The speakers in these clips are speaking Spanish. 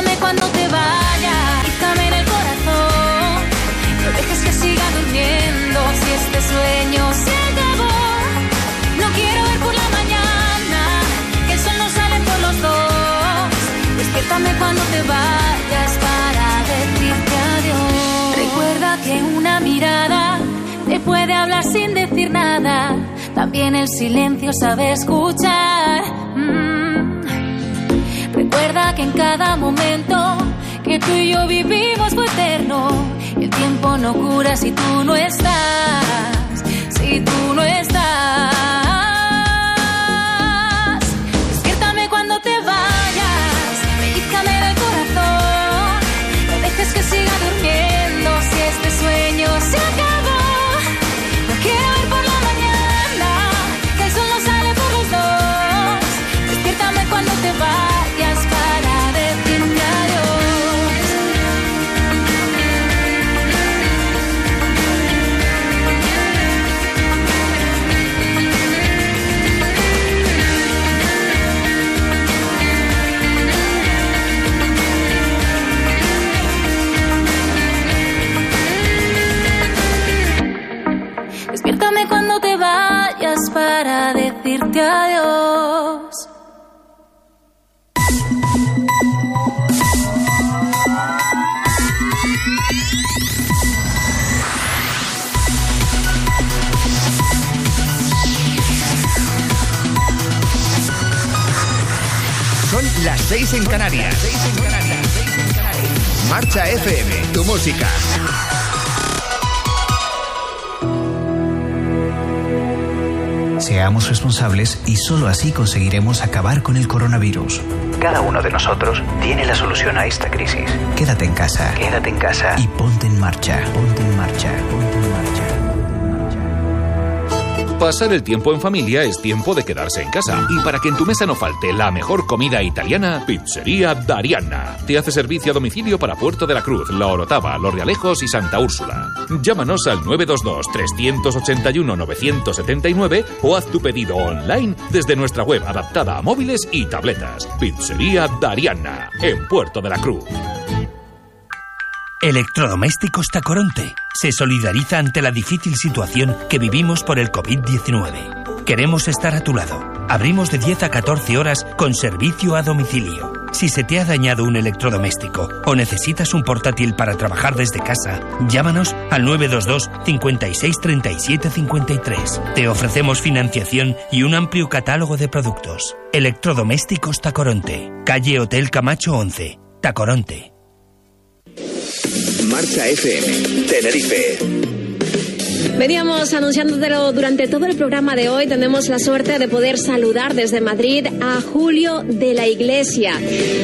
Despiértame cuando te vayas, quítame en el corazón. No dejes que siga durmiendo si este sueño se acabó. No quiero ver por la mañana que el sol no sale por los dos. Despiértame cuando te vayas para decirte adiós. Recuerda que una mirada te puede hablar sin decir nada. También el silencio sabe escuchar. Mm. Recuerda que en cada momento que tú y yo vivimos fue eterno. El tiempo no cura si tú no estás. Si tú decirte adiós. Son las 6 en Canarias. Marcha FM, tu música. Seamos responsables y solo así conseguiremos acabar con el coronavirus. Cada uno de nosotros tiene la solución a esta crisis. Quédate en casa. Quédate en casa. Y ponte en marcha. Ponte en marcha. Ponte en marcha. Pasar el tiempo en familia es tiempo de quedarse en casa. Y para que en tu mesa no falte la mejor comida italiana, Pizzería Dariana. Te hace servicio a domicilio para Puerto de la Cruz, La Orotava, Los Realejos y Santa Úrsula. Llámanos al 922-381-979 o haz tu pedido online desde nuestra web adaptada a móviles y tabletas. Pizzería Dariana, en Puerto de la Cruz. Electrodomésticos Tacoronte se solidariza ante la difícil situación que vivimos por el COVID-19. Queremos estar a tu lado. Abrimos de 10 a 14 horas con servicio a domicilio. Si se te ha dañado un electrodoméstico o necesitas un portátil para trabajar desde casa, llámanos al 922 56 37 53. Te ofrecemos financiación y un amplio catálogo de productos. Electrodomésticos Tacoronte, calle Hotel Camacho 11, Tacoronte. Marcha FM, Tenerife. Veníamos anunciándotelo durante todo el programa de hoy. Tenemos la suerte de poder saludar desde Madrid a Julio de la Iglesia.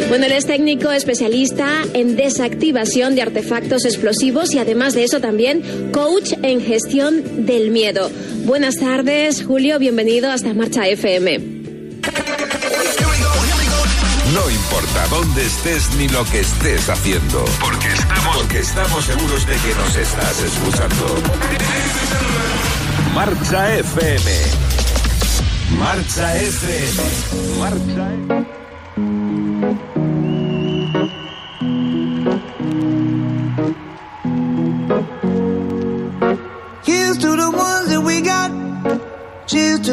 Bueno, él es técnico especialista en desactivación de artefactos explosivos y además de eso también coach en gestión del miedo. Buenas tardes, Julio. Bienvenido hasta Marcha FM. No importa dónde estés ni lo que estés haciendo. Porque estamos, porque estamos seguros de que nos estás escuchando. Marcha FM. Marcha FM. Marcha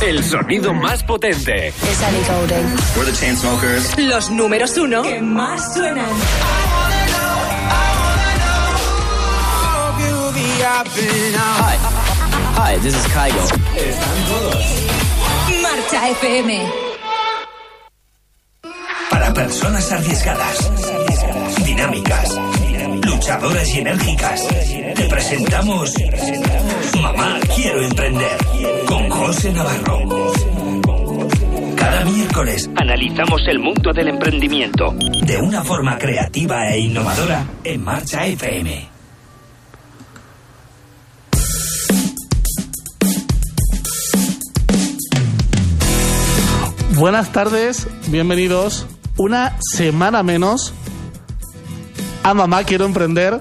El sonido más potente. Es Ali Golden. We're the Chainsmokers. Los números uno que más suenan. Hi. Hi, this is Kygo. Marcha FM. Para personas arriesgadas, dinámicas, luchadoras y enérgicas, te presentamos Mamá Quiero Emprender con José Navarro. Cada miércoles analizamos el mundo del emprendimiento de una forma creativa e innovadora en Marcha FM. Buenas tardes, bienvenidos una semana menos a Mamá Quiero Emprender.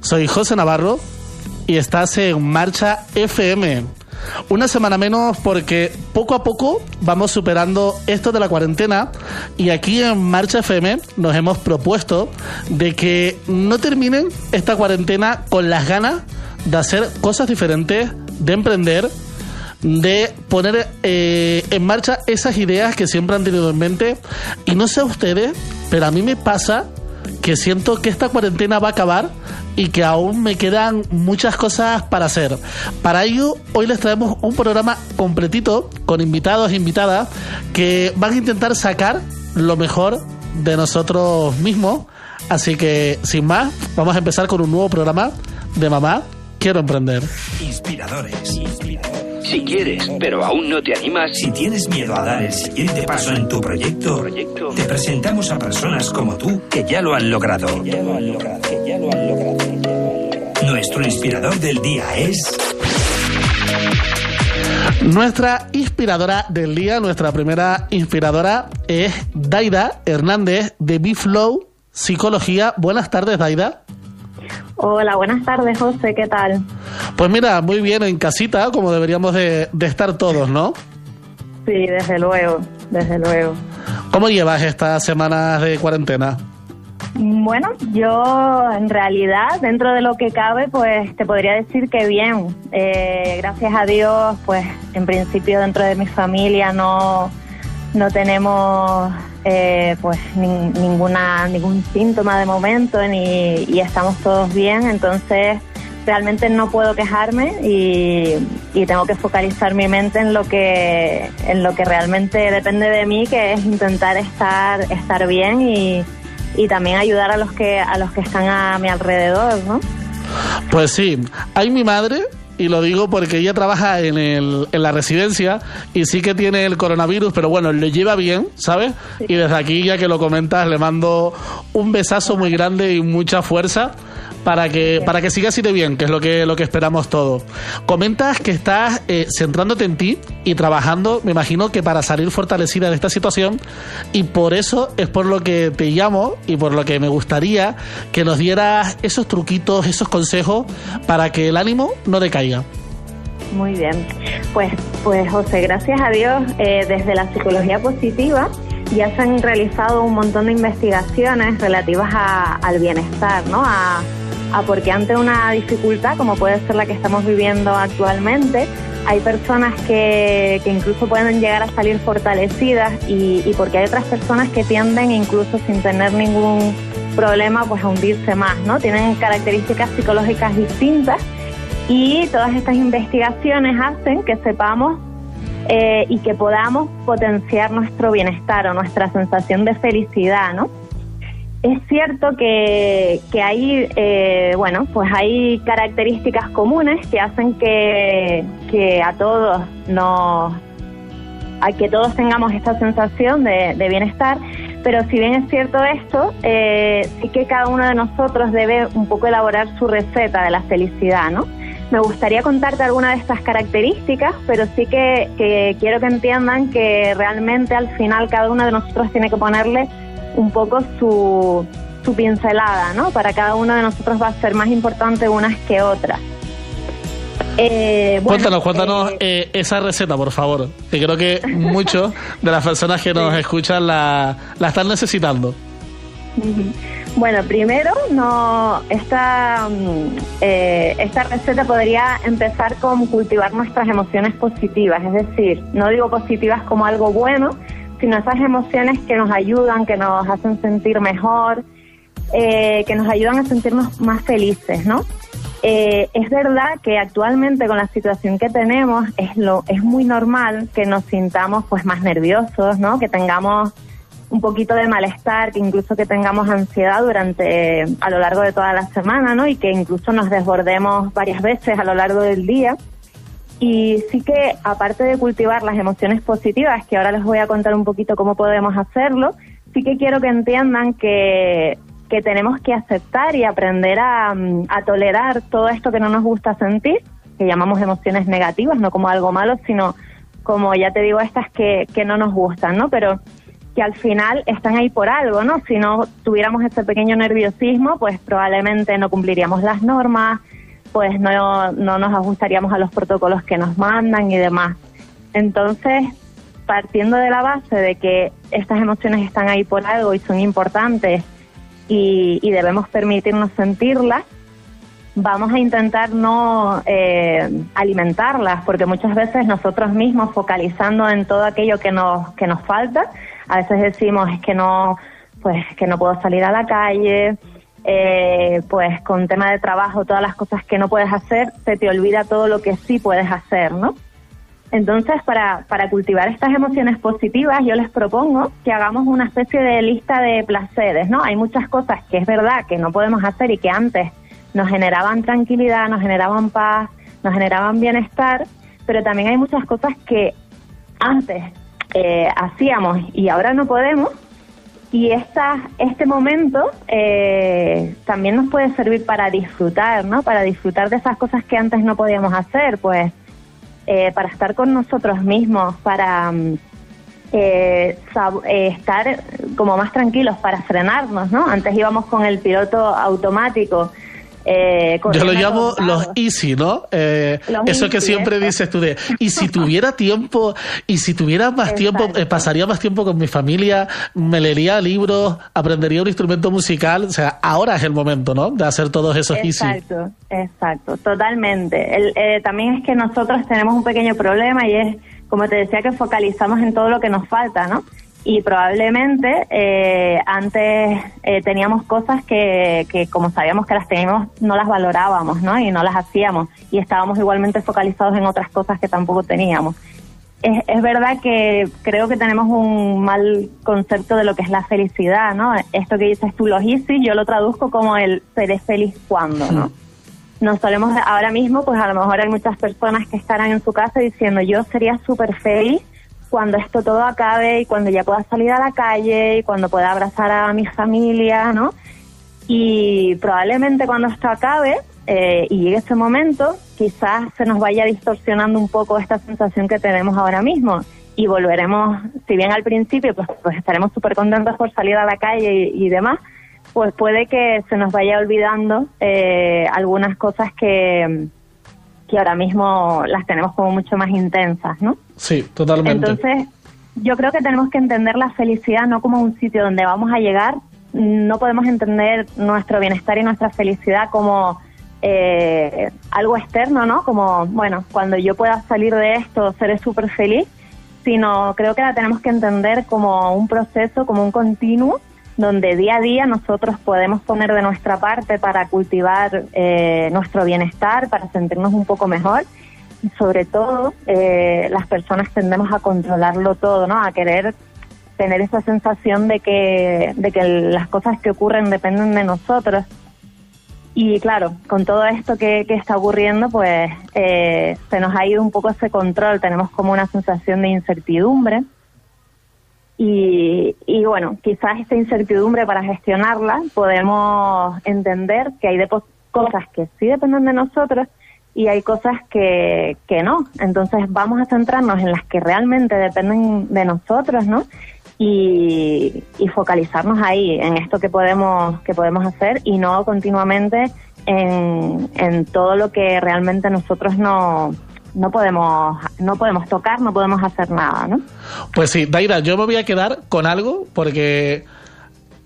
Soy José Navarro y estás en Marcha FM. Una semana menos porque poco a poco vamos superando esto de la cuarentena y aquí en Marcha FM nos hemos propuesto de que no terminen esta cuarentena con las ganas de hacer cosas diferentes, de emprender, de poner eh, en marcha esas ideas que siempre han tenido en mente. Y no sé ustedes, pero a mí me pasa que siento que esta cuarentena va a acabar y que aún me quedan muchas cosas para hacer. Para ello, hoy les traemos un programa completito con invitados e invitadas que van a intentar sacar lo mejor de nosotros mismos. Así que, sin más, vamos a empezar con un nuevo programa de Mamá Quiero Emprender. Inspiradores. Si quieres, pero aún no te animas, si tienes miedo a dar el siguiente paso en tu proyecto, te presentamos a personas como tú que ya lo han logrado. Nuestro inspirador del día es... Nuestra inspiradora del día, nuestra primera inspiradora es Daida Hernández de B-Flow Psicología. Buenas tardes, Daida. Hola, buenas tardes, José, ¿qué tal? Pues mira, muy bien, en casita, como deberíamos de, de estar todos, ¿no? Sí, desde luego, desde luego. ¿Cómo llevas estas semanas de cuarentena? Bueno, yo en realidad, dentro de lo que cabe, pues te podría decir que bien. Eh, gracias a Dios, pues en principio dentro de mi familia no, no tenemos eh, pues nin- ninguna ningún síntoma de momento ni, y estamos todos bien. Entonces realmente no puedo quejarme y, y tengo que focalizar mi mente en lo que en lo que realmente depende de mí, que es intentar estar estar bien y, y también ayudar a los que a los que están a mi alrededor, ¿no? Pues sí, hay mi madre, y lo digo porque ella trabaja en, el, en la residencia y sí que tiene el coronavirus, pero bueno, lo lleva bien, ¿sabes? Y desde aquí, ya que lo comentas, le mando un besazo muy grande y mucha fuerza para que, para que siga así de bien, que es lo que, lo que esperamos todos. Comentas que estás eh, centrándote en ti y trabajando, me imagino que para salir fortalecida de esta situación, y por eso es por lo que te llamo y por lo que me gustaría que nos dieras esos truquitos, esos consejos para que el ánimo no decaiga. Muy bien. Pues, pues José, gracias a Dios, eh, desde la psicología positiva ya se han realizado un montón de investigaciones relativas a- al bienestar, ¿no? A, a porque ante una dificultad como puede ser la que estamos viviendo actualmente, hay personas que, que incluso pueden llegar a salir fortalecidas y, porque hay otras personas que tienden incluso sin tener ningún problema pues a hundirse más, ¿no? Tienen características psicológicas distintas y todas estas investigaciones hacen que sepamos eh, y que podamos potenciar nuestro bienestar o nuestra sensación de felicidad, ¿no? Es cierto que, que hay, eh, bueno, pues hay características comunes que hacen que, que a todos nos, a que todos tengamos esta sensación de, de bienestar, pero si bien es cierto esto, eh, sí que cada uno de nosotros debe un poco elaborar su receta de la felicidad, ¿no? Me gustaría contarte algunas de estas características, pero sí que quiero que entiendan que realmente al final cada uno de nosotros tiene que ponerle un poco su, su pincelada, ¿no? Para cada uno de nosotros va a ser más importante unas que otras. Eh, bueno, cuéntanos, cuéntanos eh, esa receta, por favor. Que creo que muchos de las personas que nos escuchan la, la están necesitando. Bueno, primero, no esta, mm, eh, esta receta podría empezar con cultivar nuestras emociones positivas, es decir, no digo positivas como algo bueno, sino esas emociones que nos ayudan, que nos hacen sentir mejor, eh, que nos ayudan a sentirnos más felices, ¿no? Eh, es verdad que actualmente con la situación que tenemos es lo es muy normal que nos sintamos pues más nerviosos, ¿no? Que tengamos un poquito de malestar, que incluso que tengamos ansiedad durante a lo largo de toda la semana, ¿no? Y que incluso nos desbordemos varias veces a lo largo del día. Y sí que aparte de cultivar las emociones positivas, que ahora les voy a contar un poquito cómo podemos hacerlo, sí que quiero que entiendan que que tenemos que aceptar y aprender a, mm, a tolerar todo esto que no nos gusta sentir, que llamamos emociones negativas, no como algo malo, sino como ya te digo, estas que, que no nos gustan, ¿no? Pero que al final están ahí por algo, ¿no? Si no tuviéramos ese pequeño nerviosismo, pues probablemente no cumpliríamos las normas, pues no, no nos ajustaríamos a los protocolos que nos mandan y demás. Entonces, partiendo de la base de que estas emociones están ahí por algo y son importantes y, y debemos permitirnos sentirlas, vamos a intentar no eh, alimentarlas, porque muchas veces nosotros mismos focalizando en todo aquello que nos, que nos falta, a veces decimos es que no, pues que no puedo salir a la calle, eh, pues con tema de trabajo, todas las cosas que no puedes hacer, se te olvida todo lo que sí puedes hacer, ¿no? Entonces, para, para cultivar estas emociones positivas, yo les propongo que hagamos una especie de lista de placeres, ¿no? Hay muchas cosas que es verdad que no podemos hacer y que antes nos generaban tranquilidad, nos generaban paz, nos generaban bienestar, pero también hay muchas cosas que antes eh, hacíamos y ahora no podemos. Y esta, este momento eh, también nos puede servir para disfrutar, ¿no? Para disfrutar de esas cosas que antes no podíamos hacer, pues eh, para estar con nosotros mismos, para mm, eh, eh, estar como más tranquilos, para frenarnos, ¿no? Antes íbamos con el piloto automático. Eh, Yo lo llamo los easy, ¿no? Eh, Los eso que easy, siempre eso. dices tú de, y si tuviera tiempo, y si tuviera más tiempo, eh, pasaría más tiempo con mi familia, me leería libros, aprendería un instrumento musical, o sea, ahora es el momento, ¿no? De hacer todos esos easy. Exacto, exacto, totalmente. El, eh, también es que nosotros tenemos un pequeño problema y es, como te decía, que focalizamos en todo lo que nos falta, ¿no? Y probablemente eh, antes eh, teníamos cosas que, que como sabíamos que las teníamos, no las valorábamos, ¿no? Y no las hacíamos. Y estábamos igualmente focalizados en otras cosas que tampoco teníamos. Es, es verdad que creo que tenemos un mal concepto de lo que es la felicidad, ¿no? Esto que dices tú, los easy, yo lo traduzco como el seré feliz cuando, ¿no? Nos solemos, ahora mismo, pues a lo mejor hay muchas personas que estarán en su casa diciendo, yo sería súper feliz cuando esto todo acabe y cuando ya pueda salir a la calle y cuando pueda abrazar a mi familia, ¿no? Y probablemente cuando esto acabe eh, y llegue ese momento, quizás se nos vaya distorsionando un poco esta sensación que tenemos ahora mismo y volveremos, si bien al principio pues, pues estaremos súper contentos por salir a la calle y, demás, pues puede que se nos vaya olvidando eh, algunas cosas que, que ahora mismo las tenemos como mucho más intensas, ¿no? Sí, totalmente. Entonces, yo creo que tenemos que entender la felicidad no como un sitio donde vamos a llegar, no podemos entender nuestro bienestar y nuestra felicidad como eh, algo externo, ¿no? Como, bueno, cuando yo pueda salir de esto seré súper feliz, sino creo que la tenemos que entender como un proceso, como un continuo, donde día a día nosotros podemos poner de nuestra parte para cultivar eh, nuestro bienestar, para sentirnos un poco mejor. Sobre todo, eh, las personas tendemos a controlarlo todo, ¿no? A querer tener esa sensación de que, de que las cosas que ocurren dependen de nosotros. Y claro, con todo esto que, está ocurriendo, pues eh, se nos ha ido un poco ese control, tenemos como una sensación de incertidumbre. Y, y bueno, quizás esta incertidumbre para gestionarla podemos entender que hay de cosas que sí dependen de nosotros y hay cosas que, que no. Entonces vamos a centrarnos en las que realmente dependen de nosotros, ¿no? y, focalizarnos ahí en esto que podemos que podemos hacer y no continuamente en, en todo lo que realmente nosotros no no podemos no podemos tocar no podemos hacer nada no pues sí Daira yo me voy a quedar con algo porque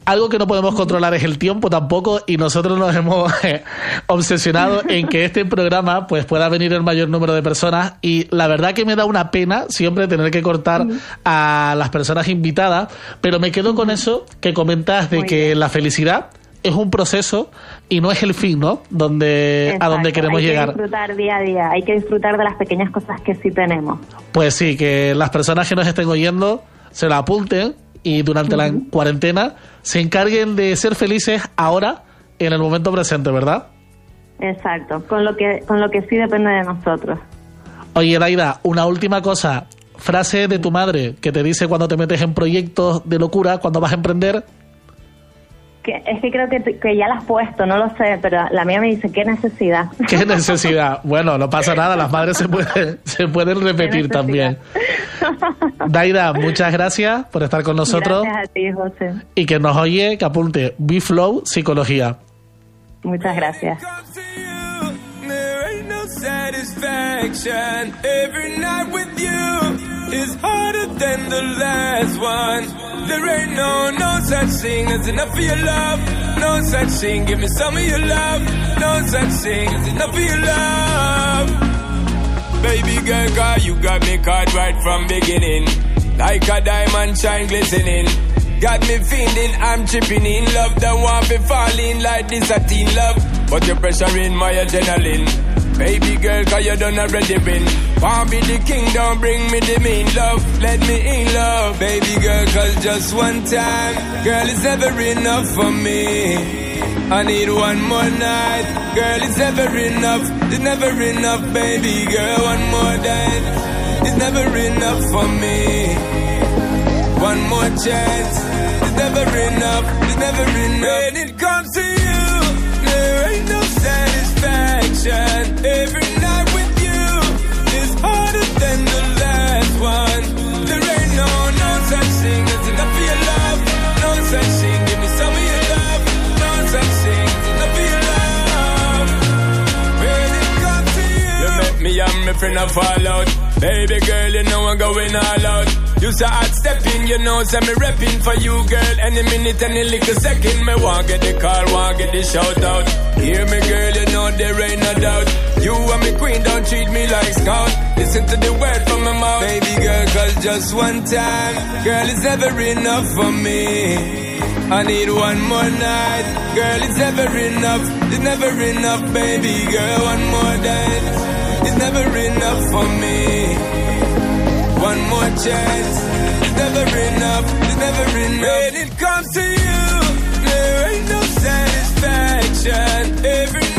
algo que no podemos controlar es el tiempo tampoco y nosotros nos hemos eh, obsesionado en que este programa pues pueda venir el mayor número de personas y la verdad que me da una pena siempre tener que cortar a las personas invitadas, pero me quedo con eso que comentas de que la felicidad es un proceso y no es el fin, ¿no? Donde a donde queremos llegar. Hay que disfrutar día a día, hay que disfrutar de las pequeñas cosas que sí tenemos. Pues sí, que las personas que nos estén oyendo se la apunten y durante la cuarentena se encarguen de ser felices ahora en el momento presente, ¿verdad? Exacto, con lo que con lo que sí depende de nosotros. Oye, Daida, una última cosa. Frase de tu madre que te dice cuando te metes en proyectos de locura, cuando vas a emprender, es que creo que, que, ya la has puesto, no lo sé, pero la mía me dice, ¿qué necesidad? ¿Qué necesidad? Bueno, no pasa nada, las madres se pueden, se pueden repetir también. Daida, muchas gracias por estar con nosotros. Gracias a ti, José. Y que nos oye, que apunte, B-Flow Psicología. Muchas gracias. Is harder than the last one. There ain't no, no such thing as enough for your love. No such thing, give me some of your love. No such thing as enough for your love. Baby girl, girl, you got me caught right from beginning. Like a diamond shine glistening. Got me feeling I'm tripping in love. Don't want me falling like this a teen love. But your pressure in my adrenaline. Baby girl, cause you done already win. Want be the king, don't bring me the mean love. Let me in love. Baby girl, cause just one time, girl, it's never enough for me. I need one more night, girl, it's never enough. It's never enough, baby girl, one more night. It's never enough for me. One more chance, it's never enough. It's never enough. When it comes to you, there ain't no satisfaction. Every my friend a fall out. Baby girl, you know I'm going all out. You say I'd step in, you know, say me repping for you, girl. Any minute, any little second, me want get the call, want get the shout out. Hear me, girl, you know there ain't no doubt. You and me queen, don't treat me like scout. Listen to the word from my mouth, baby girl, cause just one time, girl, it's never enough for me. I need one more night, girl, it's never enough, it's never enough, baby girl, one more night, it's never enough for me. One more chance. It's never enough. It's never enough. When it comes to you, there ain't no satisfaction. Every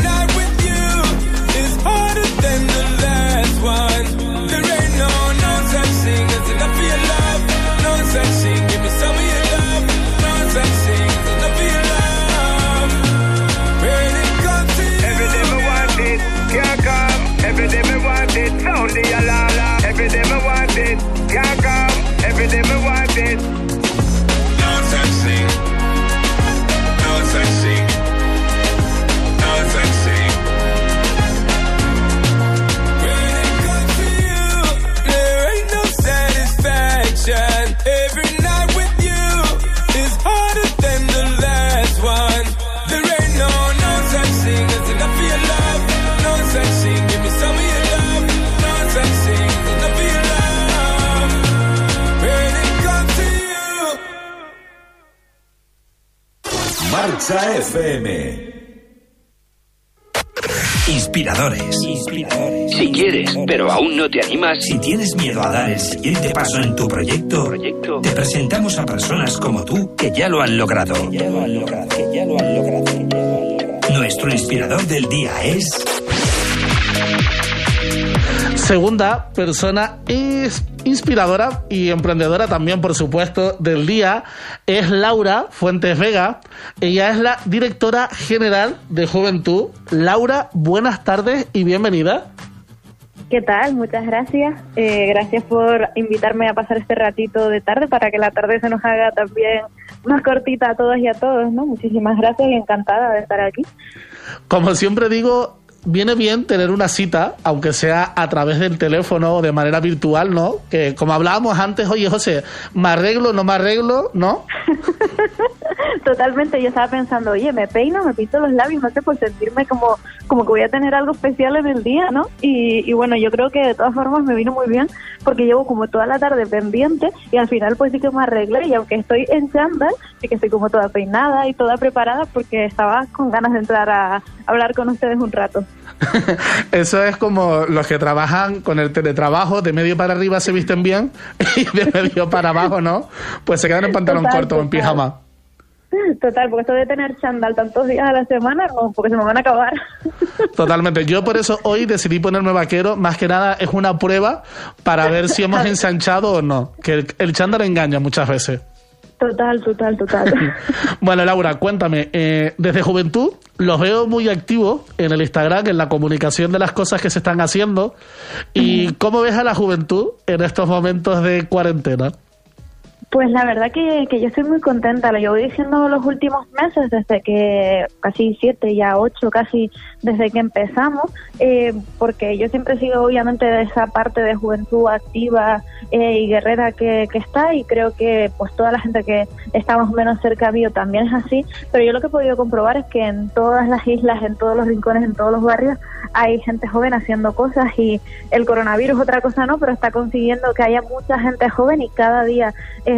Exa FM. Inspiradores. Inspiradores. Si quieres, pero aún no te animas. Si tienes miedo a dar el siguiente paso en tu proyecto, te presentamos a personas como tú que ya lo han logrado. Nuestro inspirador del día es. Segunda persona is- inspiradora y emprendedora también, por supuesto, del día es Laura Fuentes Vega. Ella es la directora general de Juventud. Laura, buenas tardes y bienvenida. ¿Qué tal? Muchas gracias. Eh, gracias por invitarme a pasar este ratito de tarde para que la tarde se nos haga también más cortita a todos y a todos, ¿no? Muchísimas gracias y encantada de estar aquí. Como siempre digo, viene bien tener una cita, aunque sea a través del teléfono o de manera virtual, ¿no? Que como hablábamos antes, oye José, ¿me arreglo, no me arreglo? ¿No? Totalmente, yo estaba pensando, oye, me peino, me pinto los labios, no sé, por sentirme como, como que voy a tener algo especial en el día, ¿no? Y, y bueno, yo creo que de todas formas me vino muy bien porque llevo como toda la tarde pendiente y al final pues sí que me arreglé y aunque estoy en chándal, sí que estoy como toda peinada y toda preparada porque estaba con ganas de entrar a hablar con ustedes un rato. Eso es como los que trabajan con el teletrabajo, de medio para arriba se visten bien y de medio para abajo, ¿no? Pues se quedan en pantalón Total, corto o en pijama. Total, porque esto de tener chándal tantos días a la semana, no, porque se me van a acabar. Totalmente. Yo por eso hoy decidí ponerme vaquero. Más que nada es una prueba para ver si hemos ensanchado o no. Que el, el chándal engaña muchas veces. Total, total, total. Bueno, Laura, cuéntame. eh, desde juventud los veo muy activos en el Instagram, en la comunicación de las cosas que se están haciendo. ¿Y cómo ves a la juventud en estos momentos de cuarentena? Pues la verdad que, que yo estoy muy contenta, lo llevo diciendo los últimos meses, desde que casi siete, ya ocho casi, desde que empezamos, eh, porque yo siempre he sido obviamente de esa parte de juventud activa eh, y guerrera que, que está y creo que pues toda la gente que está más o menos cerca mío también es así, pero yo lo que he podido comprobar es que en todas las islas, en todos los rincones, en todos los barrios hay gente joven haciendo cosas y el coronavirus otra cosa no, pero está consiguiendo que haya mucha gente joven y cada día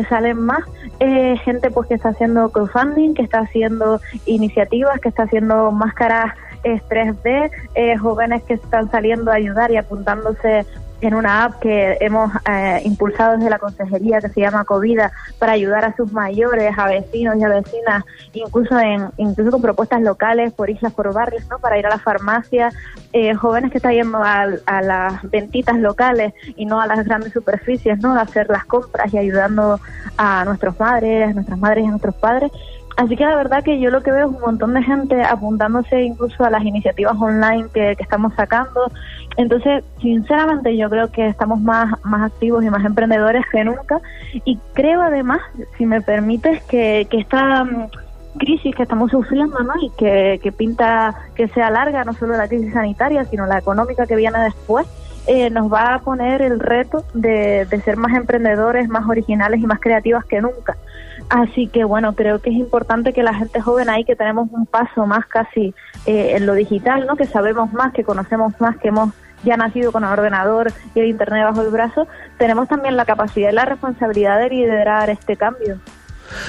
salen más eh, gente pues que está haciendo crowdfunding, que está haciendo iniciativas, que está haciendo máscaras eh, 3D, eh, jóvenes que están saliendo a ayudar y apuntándose en una app que hemos eh, impulsado desde la consejería que se llama Covida para ayudar a sus mayores, a vecinos y a vecinas, incluso en incluso con propuestas locales por islas, por barrios, ¿no? Para ir a la farmacia, eh, jóvenes que están yendo a, a las ventitas locales y no a las grandes superficies, ¿no? A hacer las compras y ayudando a nuestros padres, a nuestras madres y a nuestros padres. Así que la verdad que yo lo que veo es un montón de gente apuntándose incluso a las iniciativas online que, que estamos sacando. Entonces, sinceramente yo creo que estamos más, más activos y más emprendedores que nunca. Y creo además, si me permites, que, que esta mm, crisis que estamos sufriendo ¿no? y que, que pinta que sea larga, no solo la crisis sanitaria, sino la económica que viene después, eh, nos va a poner el reto de, de ser más emprendedores, más originales y más creativas que nunca. Así que bueno, creo que es importante que la gente joven ahí, que tenemos un paso más casi eh, en lo digital, ¿no? que sabemos más, que conocemos más, que hemos ya nacido con el ordenador y el Internet bajo el brazo, tenemos también la capacidad y la responsabilidad de liderar este cambio.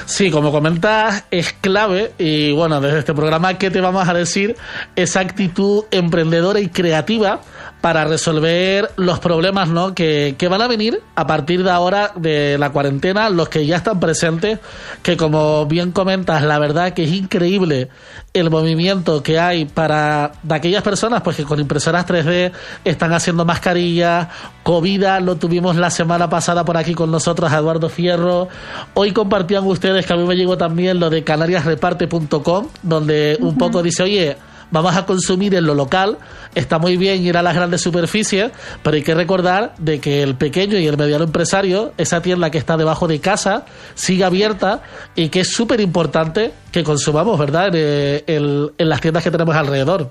Sí, como comentas, es clave y bueno, desde este programa, ¿qué te vamos a decir? Esa actitud emprendedora y creativa para resolver los problemas ¿no? que, que van a venir a partir de ahora de la cuarentena, los que ya están presentes, que como bien comentas, la verdad que es increíble el movimiento que hay para de aquellas personas pues que con impresoras 3D están haciendo mascarillas, Covida lo tuvimos la semana pasada por aquí con nosotros a Eduardo Fierro. Hoy compartían ustedes que a mí me llegó también lo de canariasreparte.com, donde un poco dice, oye, vamos a consumir en lo local, está muy bien ir a las grandes superficies, pero hay que recordar de que el pequeño y el mediano empresario, esa tienda que está debajo de casa, sigue abierta y que es súper importante que consumamos, ¿verdad?, en, en- en las tiendas que tenemos alrededor.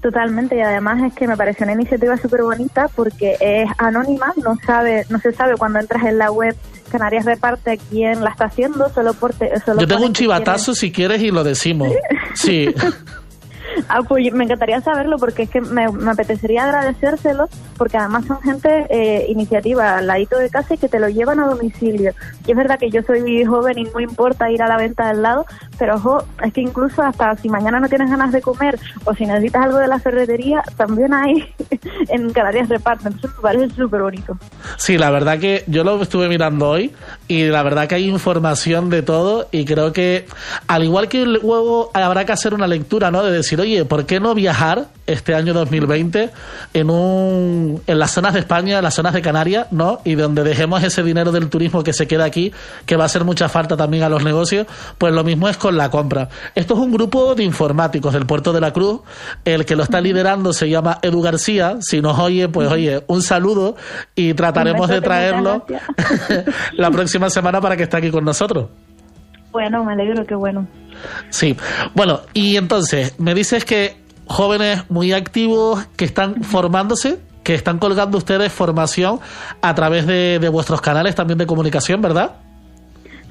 Totalmente, y además es que me pareció una iniciativa súper bonita porque es anónima, no sabe, no se sabe cuando entras en la web Canarias Reparte quién la está haciendo, solo por te- solo Yo tengo un chivatazo si quieres y lo decimos. Sí. Ah, pues me encantaría saberlo porque es que me, apetecería agradecérselo porque además son gente eh, iniciativa al ladito de casa y que te lo llevan a domicilio. Y es verdad que yo soy joven y no importa ir a la venta del lado, pero ojo, es que incluso hasta si mañana no tienes ganas de comer o si necesitas algo de la ferretería, también hay en Canarias reparten. Eso me parece súper bonito. Sí, la verdad que yo lo estuve mirando hoy y la verdad que hay información de todo y creo que al igual que luego habrá que hacer una lectura, ¿no? De decir, oye, ¿por qué no viajar este año 2020 en un en las zonas de España, en las zonas de Canarias, ¿no? Y donde dejemos ese dinero del turismo que se queda aquí, que va a hacer mucha falta también a los negocios, pues lo mismo es con la compra. Esto es un grupo de informáticos del Puerto de la Cruz, el que lo está liderando se llama Edu García, si nos oye, pues oye, un saludo y trataremos de traerlo la próxima semana para que esté aquí con nosotros. Bueno, me alegro, qué bueno. Sí, bueno, y entonces, me dices que jóvenes muy activos que están formándose, que están colgando ustedes formación a través de, de vuestros canales también de comunicación, ¿verdad?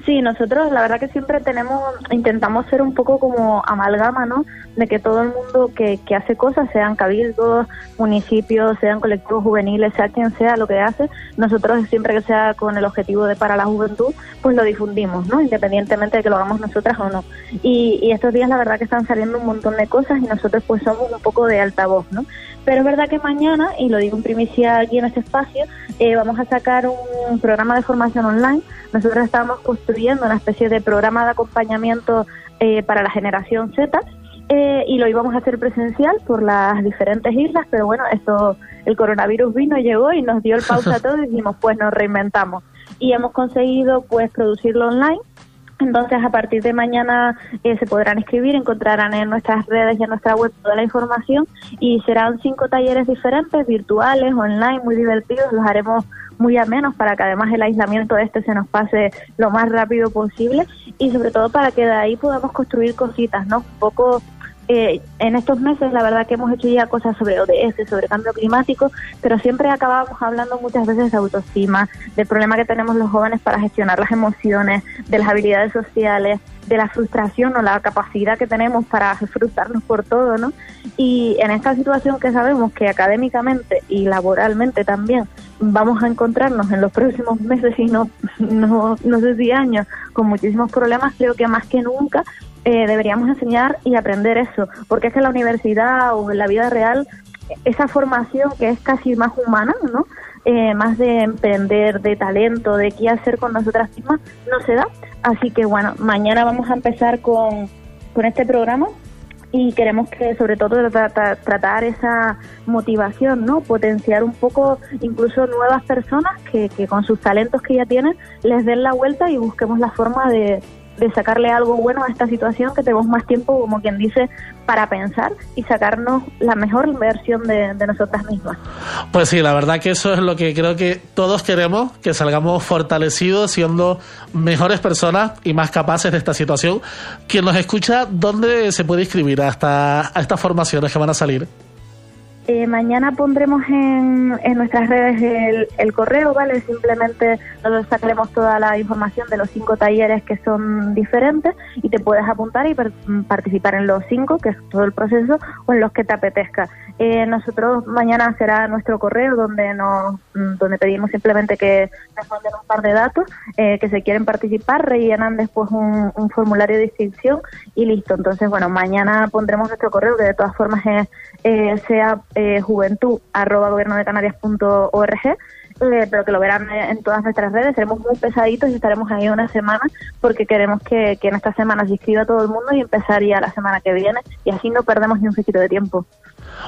Sí, nosotros la verdad que siempre tenemos, intentamos ser un poco como amalgama, ¿no? De que todo el mundo que, que hace cosas, sean cabildos, municipios, sean colectivos juveniles, sea quien sea lo que hace, nosotros siempre que sea con el objetivo de para la juventud, pues lo difundimos, ¿no? Independientemente de que lo hagamos nosotras o no. Y, y estos días la verdad que están saliendo un montón de cosas y nosotros pues somos un poco de altavoz, ¿no? Pero es verdad que mañana, y lo digo en primicia aquí en este espacio, eh, vamos a sacar un programa de formación online. Nosotros estamos construyendo una especie de programa de acompañamiento eh, para la generación Z eh, y lo íbamos a hacer presencial por las diferentes islas, pero bueno, esto, el coronavirus vino, llegó y nos dio el pausa a todo y dijimos, pues nos reinventamos. Y hemos conseguido pues producirlo online entonces, a partir de mañana eh, se podrán inscribir, encontrarán en nuestras redes y en nuestra web toda la información y serán cinco talleres diferentes, virtuales, online, muy divertidos. Los haremos muy amenos para que además el aislamiento este se nos pase lo más rápido posible y sobre todo para que de ahí podamos construir cositas, ¿no? Un poco eh, en estos meses la verdad que hemos hecho ya cosas sobre ODS, sobre cambio climático, pero siempre acabamos hablando muchas veces de autoestima, del problema que tenemos los jóvenes para gestionar las emociones, de las habilidades sociales, de la frustración o la capacidad que tenemos para frustrarnos por todo, ¿no? Y en esta situación que sabemos que académicamente y laboralmente también vamos a encontrarnos en los próximos meses y no, no, no sé si años con muchísimos problemas, creo que más que nunca eh, deberíamos enseñar y aprender eso, porque es que en la universidad o en la vida real esa formación que es casi más humana, ¿no? Eh, más de emprender, de talento, de qué hacer con nosotras mismas, no se da. Así que bueno, mañana vamos a empezar con, con este programa y queremos que sobre todo tratar esa motivación, ¿no? Potenciar un poco incluso nuevas personas que, que con sus talentos que ya tienen les den la vuelta y busquemos la forma de, de sacarle algo bueno a esta situación, que tenemos más tiempo, como quien dice, para pensar y sacarnos la mejor versión de, de, nosotras mismas. Pues sí, la verdad que eso es lo que creo que todos queremos, que salgamos fortalecidos, siendo mejores personas y más capaces de esta situación. Quien nos escucha, ¿dónde se puede inscribir a, esta, a estas formaciones que van a salir? Eh, mañana pondremos en, en nuestras redes el, el, correo, ¿vale? Simplemente nosotros sacaremos toda la información de los cinco talleres que son diferentes y te puedes apuntar y participar en los cinco, que es todo el proceso, o en los que te apetezca. Eh, nosotros mañana será nuestro correo donde nos donde pedimos simplemente que nos manden un par de datos, eh, que se quieren participar, rellenan después un, un, formulario de inscripción y listo. Entonces, bueno, mañana pondremos nuestro correo, que de todas formas es eh, sea eh, juventud arroba gobierno de canarias.org eh, pero que lo verán en todas nuestras redes. Seremos muy pesaditos y estaremos ahí una semana porque queremos que, que en esta semana se inscriba todo el mundo y empezar ya la semana que viene y así no perdemos ni un poquito de tiempo.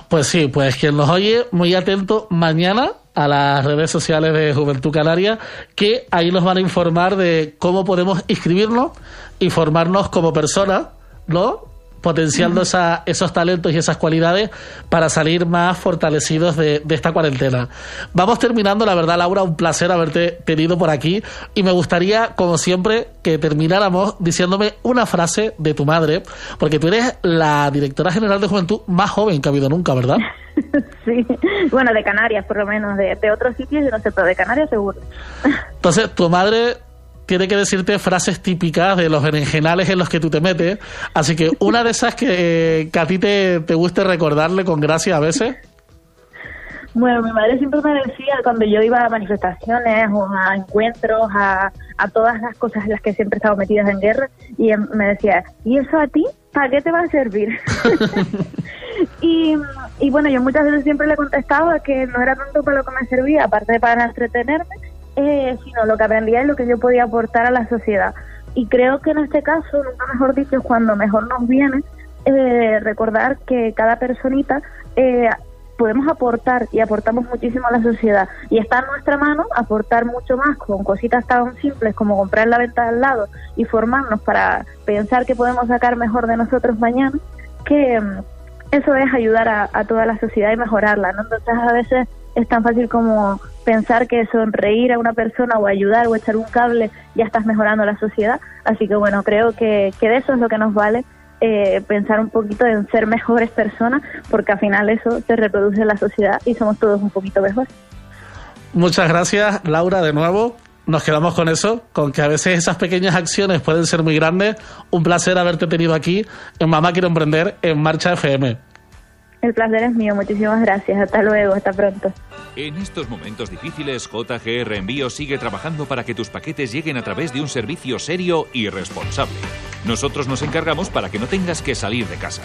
Pues sí, pues quien nos oye, muy atento mañana a las redes sociales de Juventud Canaria, que ahí nos van a informar de cómo podemos inscribirnos y formarnos como personas, ¿no? Potenciando esa, esos talentos y esas cualidades para salir más fortalecidos de, de, esta cuarentena. Vamos terminando, la verdad, Laura, un placer haberte tenido por aquí y me gustaría, como siempre, que termináramos diciéndome una frase de tu madre, porque tú eres la directora general de Juventud más joven que ha habido nunca, ¿verdad? Sí, bueno, de Canarias por lo menos, de, de otros sitios yo no sé, pero de Canarias seguro. Entonces, tu madre tiene que decirte frases típicas de los berenjenales en los que tú te metes. Así que una de esas que, que a ti te, te guste recordarle con gracia a veces. Bueno, mi madre siempre me decía cuando yo iba a manifestaciones o a encuentros, a, a todas las cosas en las que siempre he estado metidas en guerra, y em- me decía, ¿y eso a ti? ¿Para qué te va a servir? y, y bueno, yo muchas veces siempre le contestaba que no era tanto para lo que me servía, aparte de para entretenerme, eh, sino lo que aprendía y lo que yo podía aportar a la sociedad. Y creo que en este caso, nunca mejor dicho, es cuando mejor nos viene eh, recordar que cada personita eh, podemos aportar y aportamos muchísimo a la sociedad. Y está en nuestra mano aportar mucho más con cositas tan simples como comprar la venta al lado y formarnos para pensar que podemos sacar mejor de nosotros mañana, que mm, eso es ayudar a, a toda la sociedad y mejorarla. ¿no? Entonces a veces es tan fácil como pensar que sonreír a una persona o ayudar o echar un cable ya estás mejorando la sociedad. Así que bueno, creo que, que de eso es lo que nos vale eh, pensar un poquito en ser mejores personas, porque al final eso se reproduce en la sociedad y somos todos un poquito mejores. Muchas gracias, Laura, de nuevo. Nos quedamos con eso, con que a veces esas pequeñas acciones pueden ser muy grandes. Un placer haberte tenido aquí en Mamá Quiero Emprender en Marcha FM. El placer es mío, muchísimas gracias. Hasta luego, hasta pronto. En estos momentos difíciles, JGR Envío sigue trabajando para que tus paquetes lleguen a través de un servicio serio y responsable. Nosotros nos encargamos para que no tengas que salir de casa.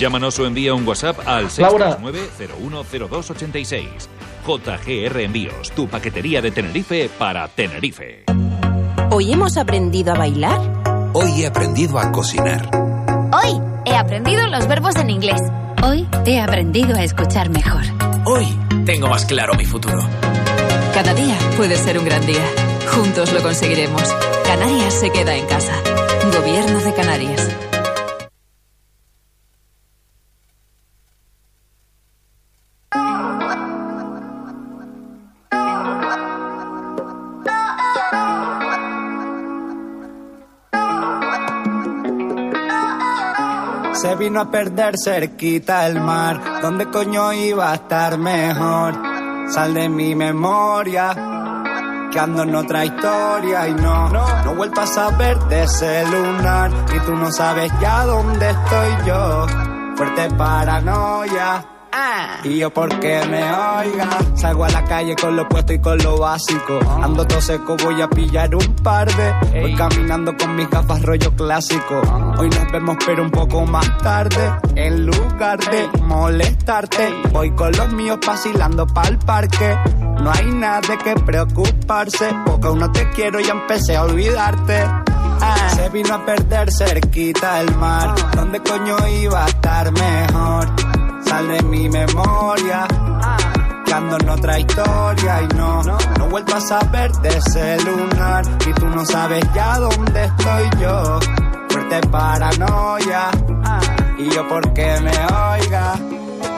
Llámanos o envía un WhatsApp al Laura. 639-010286. JGR Envíos, tu paquetería de Tenerife para Tenerife. ¿Hoy hemos aprendido a bailar? Hoy he aprendido a cocinar. Hoy he aprendido los verbos en inglés. Hoy he aprendido a escuchar mejor. Hoy tengo más claro mi futuro. Cada día puede ser un gran día. Juntos lo conseguiremos. Canarias se queda en casa. Gobierno de Canarias. Se vino a perder cerquita el mar, ¿dónde coño iba a estar mejor? Sal de mi memoria, que ando en otra historia y no, no, no a saber de ese lunar y tú no sabes ya dónde estoy yo. Fuerte paranoia. Y yo porque me oiga Salgo a la calle con lo puesto y con lo básico. Ando todo seco, voy a pillar un par de Voy caminando con mis gafas rollo clásico. Hoy nos vemos pero un poco más tarde. En lugar de molestarte Voy con los míos vacilando pa'l parque. No hay nada de que preocuparse Porque aún no te quiero y ya empecé a olvidarte. Ah, Se vino a perder cerquita el mar. ¿Dónde coño iba a estar mejor? Sal de mi memoria que ando en otra historia y no, no he vuelto a saber de ese lunar y tú no sabes ya dónde estoy yo. Fuerte paranoia y yo porque me oiga.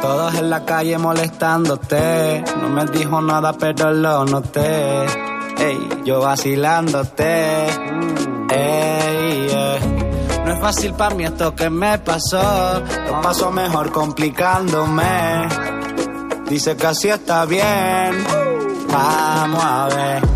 Todos en la calle molestándote, no me dijo nada pero lo noté. Ey, yo vacilándote. Ey, es fácil para mí esto que me pasó. Lo paso mejor complicándome. Dice que así está bien. Vamos a ver.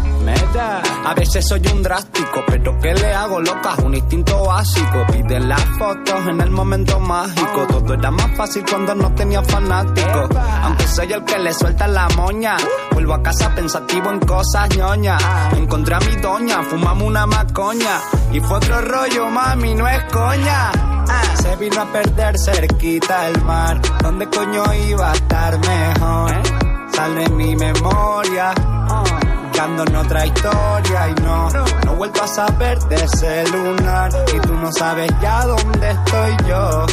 A veces soy un drástico, pero ¿qué le hago, loca? Un instinto básico. Piden las fotos en el momento mágico. Todo era más fácil cuando no tenía fanáticos. Aunque soy el que le suelta la moña. Vuelvo a casa pensativo en cosas ñoñas. Encontré a mi doña, fumamos una macoña. Y fue otro rollo, mami, no es coña. Se vino a perder cerquita el mar. ¿Dónde coño iba a estar mejor? Sal de mi memoria. Que ando en otra historia y no, no he vuelto a saber de ese lunar. Y tú no sabes ya dónde estoy yo.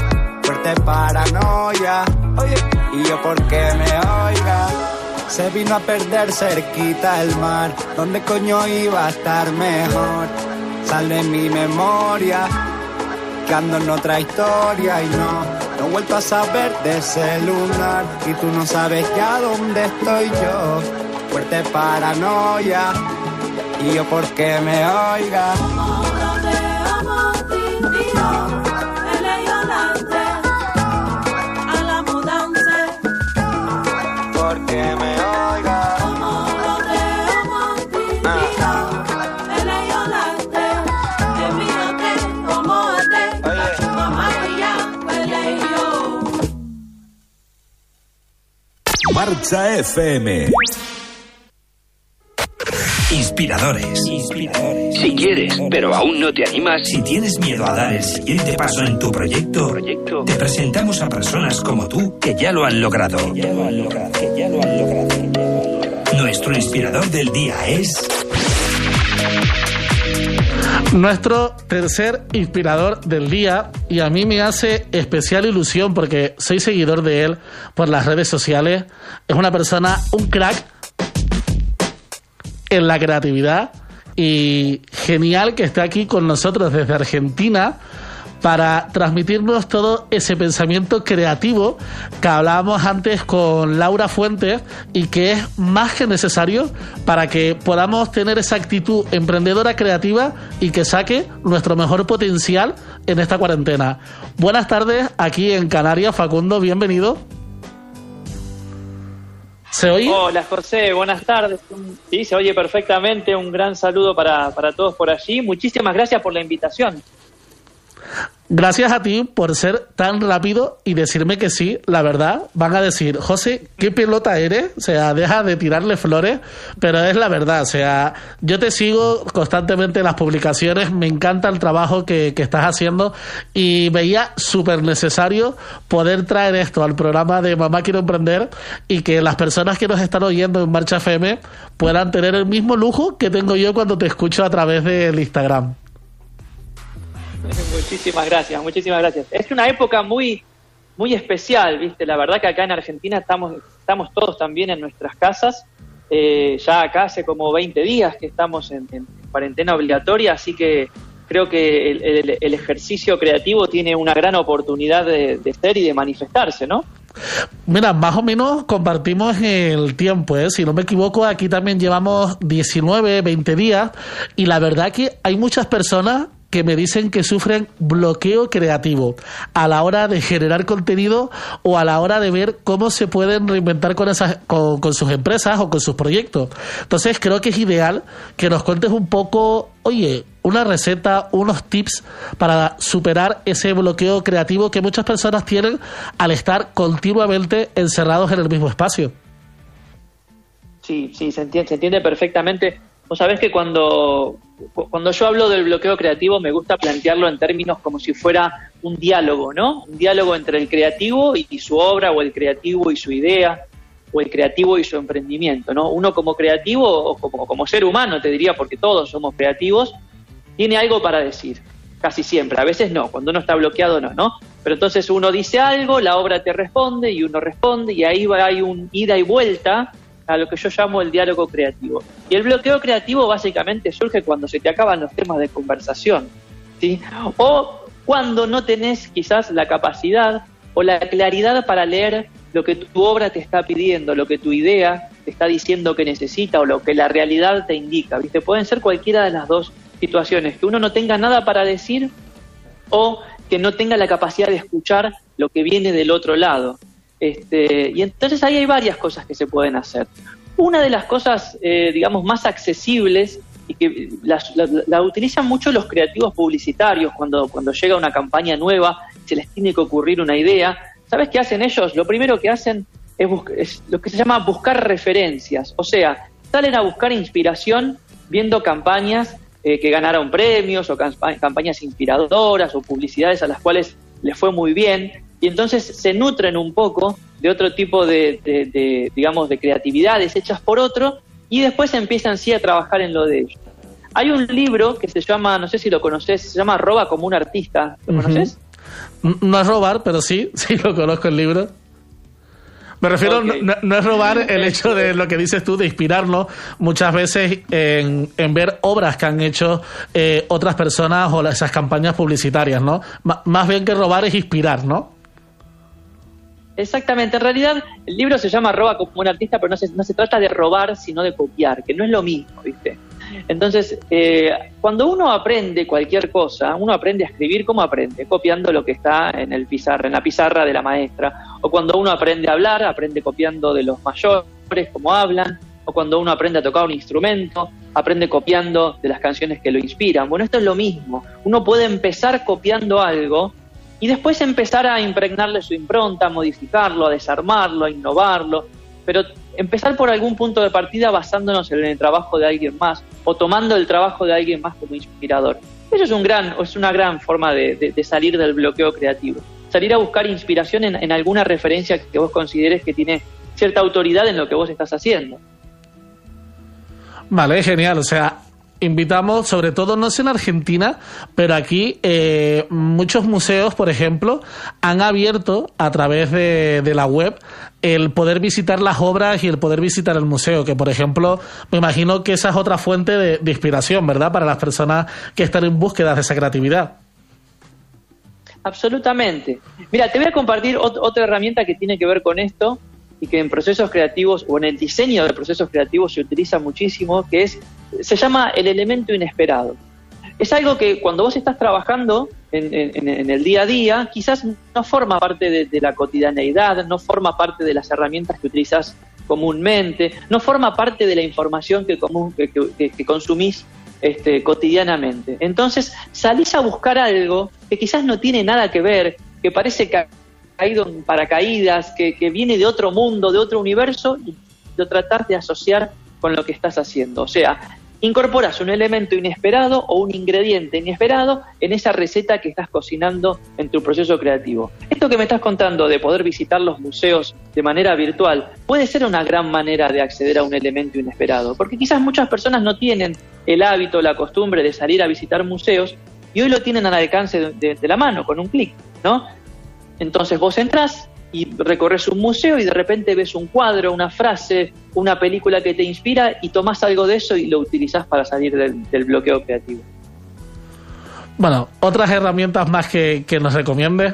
Fuerte paranoia. Y yo porque me oiga. Se vino a perder cerquita el mar. ¿Dónde coño iba a estar mejor? Sal de mi memoria que en otra historia y no, no vuelto a saber de ese lunar y tú no sabes ya dónde estoy yo, Fuerte Paranoia, y yo porque me oiga, como no te amo, ti, tiro, el ayolante a la mudanza, porque me oiga, como no te amo, ti, el ayolante, que mío te, como te, a la chupa maría, el ayo, marcha FM. Inspiradores. Inspiradores. Si quieres, pero aún no te animas. Si tienes miedo a dar el siguiente paso en tu proyecto, te presentamos a personas como tú que ya lo han logrado. Nuestro inspirador del día es. Nuestro tercer inspirador del día, y a mí me hace especial ilusión porque soy seguidor de él por las redes sociales, es una persona, un crack en la creatividad y genial que esté aquí con nosotros desde Argentina para transmitirnos todo ese pensamiento creativo que hablábamos antes con Laura Fuentes y que es más que necesario para que podamos tener esa actitud emprendedora creativa y que saque nuestro mejor potencial en esta cuarentena. Buenas tardes aquí en Canarias, Facundo, bienvenido. ¿Se oye? Hola José, buenas tardes. Sí, se oye perfectamente. Un gran saludo para, para todos por allí. Muchísimas gracias por la invitación. Gracias a ti por ser tan rápido y decirme que sí, la verdad. Van a decir, José, ¿qué pelota eres? O sea, deja de tirarle flores, pero es la verdad. O sea, yo te sigo constantemente en las publicaciones, me encanta el trabajo que, que estás haciendo y veía súper necesario poder traer esto al programa de Mamá Quiero Emprender y que las personas que nos están oyendo en Marcha FM puedan tener el mismo lujo que tengo yo cuando te escucho a través del Instagram. Muchísimas gracias, muchísimas gracias. Es una época muy, muy especial, ¿viste? La verdad que acá en Argentina estamos, estamos todos también en nuestras casas. Eh, ya acá hace como 20 días que estamos en, en cuarentena obligatoria, así que creo que el ejercicio creativo tiene una gran oportunidad de, de ser y de manifestarse, ¿no? Mira, más o menos compartimos el tiempo, ¿eh? Si no me equivoco, aquí también llevamos 19, 20 días y la verdad que hay muchas personas que me dicen que sufren bloqueo creativo a la hora de generar contenido o a la hora de ver cómo se pueden reinventar con, esas, con, sus empresas o con sus proyectos. Entonces creo que es ideal que nos cuentes un poco, oye, una receta, unos tips para superar ese bloqueo creativo que muchas personas tienen al estar continuamente encerrados en el mismo espacio. Sí, sí, se entiende, se entiende perfectamente. Vos sabés que cuando, cu- cuando yo hablo del bloqueo creativo me gusta plantearlo en términos como si fuera un diálogo, ¿no? Un diálogo entre el creativo y, y su obra, o el creativo y su idea, o el creativo y su emprendimiento, ¿no? Uno como creativo, o como, como ser humano, te diría, porque todos somos creativos, tiene algo para decir, casi siempre. A veces no, cuando uno está bloqueado no, ¿no? Pero entonces uno dice algo, la obra te responde y uno responde y ahí va, hay un ida y vuelta a lo que yo llamo el diálogo creativo. Y el bloqueo creativo básicamente surge cuando se te acaban los temas de conversación, ¿sí? O cuando no tenés quizás la capacidad o la claridad para leer lo que tu obra te está pidiendo, lo que tu idea te está diciendo que necesita o lo que la realidad te indica, ¿viste? Pueden ser cualquiera de las dos situaciones, que uno no tenga nada para decir o que no tenga la capacidad de escuchar lo que viene del otro lado. Este, y entonces ahí hay varias cosas que se pueden hacer. Una de las cosas, eh, digamos, más accesibles y que la, utilizan mucho los creativos publicitarios cuando, cuando llega una campaña nueva, se les tiene que ocurrir una idea. ¿Sabes qué hacen ellos? Lo primero que hacen es, es lo que se llama buscar referencias. O sea, salen a buscar inspiración viendo campañas eh, que ganaron premios o campa- campañas inspiradoras o publicidades a las cuales les fue muy bien y entonces se nutren un poco de otro tipo de, de- de, digamos, de creatividades hechas por otro y después empiezan sí a trabajar en lo de ellos. Hay un libro que se llama, no sé si lo conoces, se llama Roba como un artista. ¿Lo conoces? N- No es robar, pero sí, sí lo conozco el libro. Me refiero, no, no- es robar el hecho de lo que dices tú, de inspirarnos muchas veces en, en ver obras que han hecho eh, otras personas o esas campañas publicitarias, ¿no? Más bien que robar es inspirar, ¿no? Exactamente, en realidad el libro se llama Roba como un artista, pero no se, no se trata de robar, sino de copiar, que no es lo mismo, ¿viste? Entonces, eh, cuando uno aprende cualquier cosa, uno aprende a escribir, ¿cómo aprende? Copiando lo que está en el pizarra, en la pizarra de la maestra. O cuando uno aprende a hablar, aprende copiando de los mayores, cómo hablan. O cuando uno aprende a tocar un instrumento, aprende copiando de las canciones que lo inspiran. Bueno, esto es lo mismo. Uno puede empezar copiando algo y después empezar a impregnarle su impronta, a modificarlo, a desarmarlo, a innovarlo. pero empezar por algún punto de partida basándonos en el trabajo de alguien más o tomando el trabajo de alguien más como inspirador. Eso es, un gran, es una gran forma de, de- salir del bloqueo creativo. Salir a buscar inspiración en, en alguna referencia que vos consideres que tiene cierta autoridad en lo que vos estás haciendo. Vale, genial. O sea, invitamos, sobre todo, no sé en Argentina, pero aquí eh, muchos museos, por ejemplo, han abierto a través de, la web el poder visitar las obras y el poder visitar el museo, que por ejemplo, me imagino que esa es otra fuente de, inspiración, ¿verdad? Para las personas que están en búsqueda de esa creatividad. Absolutamente. Mira, te voy a compartir ot- otra herramienta que tiene que ver con esto y que en procesos creativos o en el diseño de procesos creativos se utiliza muchísimo, que es se llama el elemento inesperado. Es algo que cuando vos estás trabajando en, en- en el día a día, quizás no forma parte de, la cotidianeidad, no forma parte de las herramientas que utilizas comúnmente, no forma parte de la información que, común, que, que- que consumís este, cotidianamente. Entonces salís a buscar algo que quizás no tiene nada que ver, que parece ca- caído en paracaídas, que, viene de otro mundo, de otro universo, y lo tratás de asociar con lo que estás haciendo. O sea, incorporas un elemento inesperado o un ingrediente inesperado en esa receta que estás cocinando en tu proceso creativo. Esto que me estás contando de poder visitar los museos de manera virtual puede ser una gran manera de acceder a un elemento inesperado, porque quizás muchas personas no tienen el hábito, la costumbre de salir a visitar museos y hoy lo tienen al alcance de- de la mano, con un clic, ¿no? Entonces vos entrás y recorres un museo y de repente ves un cuadro, una frase, una película que te inspira y tomás algo de eso y lo utilizás para salir del, del bloqueo creativo. Bueno, otras herramientas más que, que nos recomiende.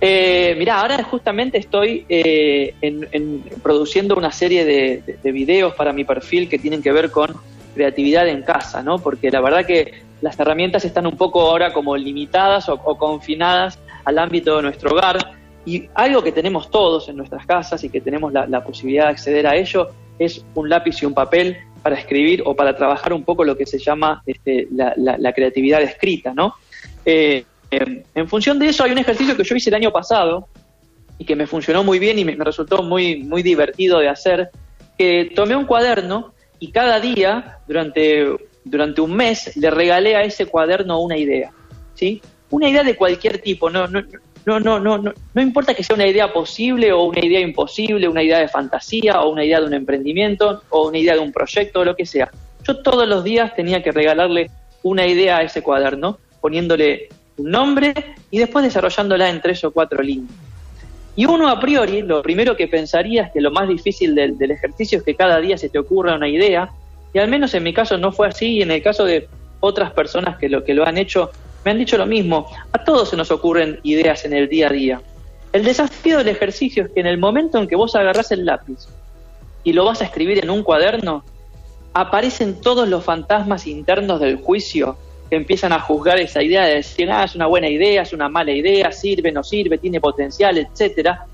Eh, mira, ahora justamente estoy eh, en- en- produciendo una serie de, de- de videos para mi perfil que tienen que ver con creatividad en casa, ¿no? Porque la verdad que las herramientas están un poco ahora como limitadas o, confinadas al ámbito de nuestro hogar y algo que tenemos todos en nuestras casas y que tenemos la, posibilidad de acceder a ello es un lápiz y un papel para escribir o para trabajar un poco lo que se llama este, la, creatividad escrita, ¿no? Eh, eh, en función de eso hay un ejercicio que yo hice el año pasado y que me funcionó muy bien y me, me resultó muy, muy divertido de hacer, que tomé un cuaderno y cada día, durante, durante un mes, le regalé a ese cuaderno una idea, ¿sí? Una idea de cualquier tipo, no, no, no, no, no, no, no importa que sea una idea posible o una idea imposible, una idea de fantasía o una idea de un emprendimiento o una idea de un proyecto o lo que sea. Yo todos los días tenía que regalarle una idea a ese cuaderno, poniéndole un nombre y después desarrollándola en tres o cuatro líneas. Y uno a priori, lo primero que pensaría es que lo más difícil del, del ejercicio es que cada día se te ocurra una idea, y al menos en mi caso no fue así, y en el caso de otras personas que lo, que lo han hecho, me han dicho lo mismo. A todos se nos ocurren ideas en el día a día. El desafío del ejercicio es que en el momento en que vos agarrás el lápiz y lo vas a escribir en un cuaderno, aparecen todos los fantasmas internos del juicio que empiezan a juzgar esa idea de decir, ah, es una buena idea, es una mala idea, sirve, no sirve, tiene potencial, etcétera.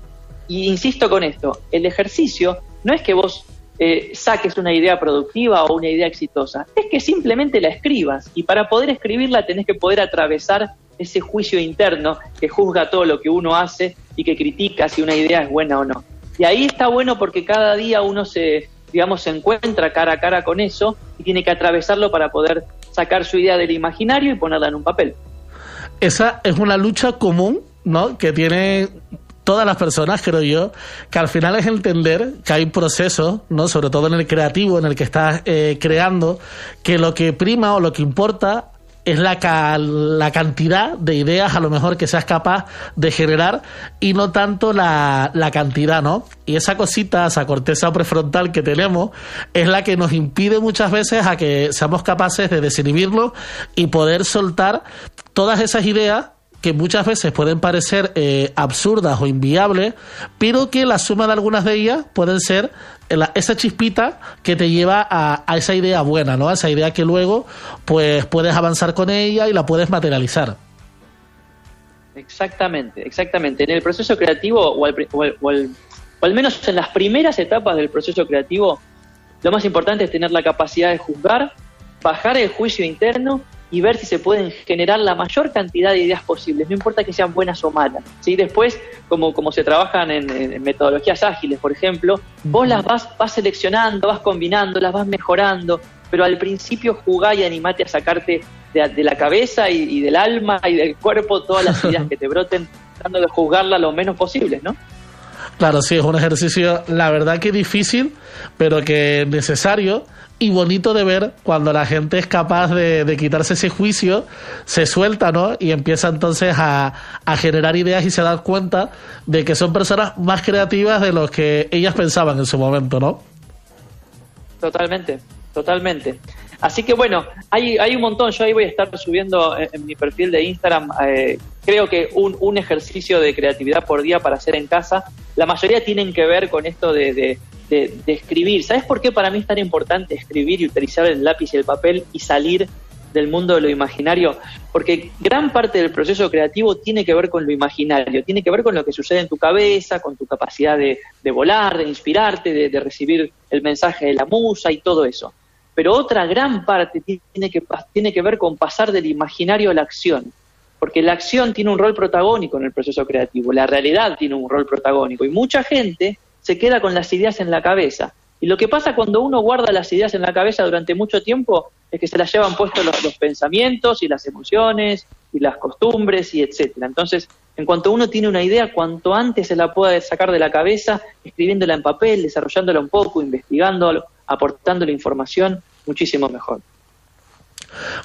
Y insisto con esto, el ejercicio no es que vos eh, saques una idea productiva o una idea exitosa, es que simplemente la escribas y para poder escribirla tenés que poder atravesar ese juicio interno que juzga todo lo que uno hace y que critica si una idea es buena o no. Y ahí está bueno porque cada día uno se, digamos, se encuentra cara a cara con eso y tiene que atravesarlo para poder sacar su idea del imaginario y ponerla en un papel. Esa es una lucha común, ¿no? Que tienen todas las personas, creo yo, que al final es entender que hay procesos, ¿no? Sobre todo en el creativo, en el que estás eh, creando, que lo que prima o lo que importa es la, la cantidad de ideas a lo mejor que seas capaz de generar y no tanto la, la cantidad, ¿no? Y esa cosita, esa corteza prefrontal que tenemos es la que nos impide muchas veces a que seamos capaces de desinhibirlo y poder soltar todas esas ideas que muchas veces pueden parecer eh, absurdas o inviables, pero que la suma de algunas de ellas pueden ser la- esa chispita que te lleva a, a esa idea buena, ¿no? A esa idea que luego pues puedes avanzar con ella y la puedes materializar. Exactamente, exactamente. En el proceso creativo, o al- o al- o al menos en las primeras etapas del proceso creativo, lo más importante es tener la capacidad de juzgar, bajar el juicio interno y ver si se pueden generar la mayor cantidad de ideas posibles, no importa que sean buenas o malas. ¿sí? Después, como, como se trabajan en, en metodologías ágiles, por ejemplo, vos las vas, vas seleccionando, vas combinando, las vas mejorando, pero al principio jugá y animate a sacarte de, de la cabeza y, y del alma y del cuerpo todas las ideas que te broten, tratando de juzgarla lo menos posible, ¿no? Claro, sí, es un ejercicio, la verdad que difícil, pero que necesario y bonito de ver cuando la gente es capaz de, de quitarse ese juicio, se suelta, ¿no? Y empieza entonces a, a generar ideas y se da cuenta de que son personas más creativas de lo que ellas pensaban en su momento, ¿no? Totalmente, totalmente. Así que bueno, hay, hay un montón. Yo ahí voy a estar subiendo en, mi perfil de Instagram, eh, creo que un, un, ejercicio de creatividad por día para hacer en casa. La mayoría tienen que ver con esto de, de, escribir. ¿Sabes por qué para mí es tan importante escribir y utilizar el lápiz y el papel y salir del mundo de lo imaginario? Porque gran parte del proceso creativo tiene que ver con lo imaginario, tiene que ver con lo que sucede en tu cabeza, con tu capacidad de, de volar, de inspirarte, de, de recibir el mensaje de la musa y todo eso pero otra gran parte tiene que, tiene que ver con pasar del imaginario a la acción, porque la acción tiene un rol protagónico en el proceso creativo, la realidad tiene un rol protagónico y mucha gente se queda con las ideas en la cabeza. Y lo que pasa cuando uno guarda las ideas en la cabeza durante mucho tiempo es que se las llevan puestos los, pensamientos y las emociones y las costumbres y etcétera. Entonces, en cuanto uno tiene una idea, cuanto antes se la pueda sacar de la cabeza, escribiéndola en papel, desarrollándola un poco, investigándola, aportando la información, muchísimo mejor.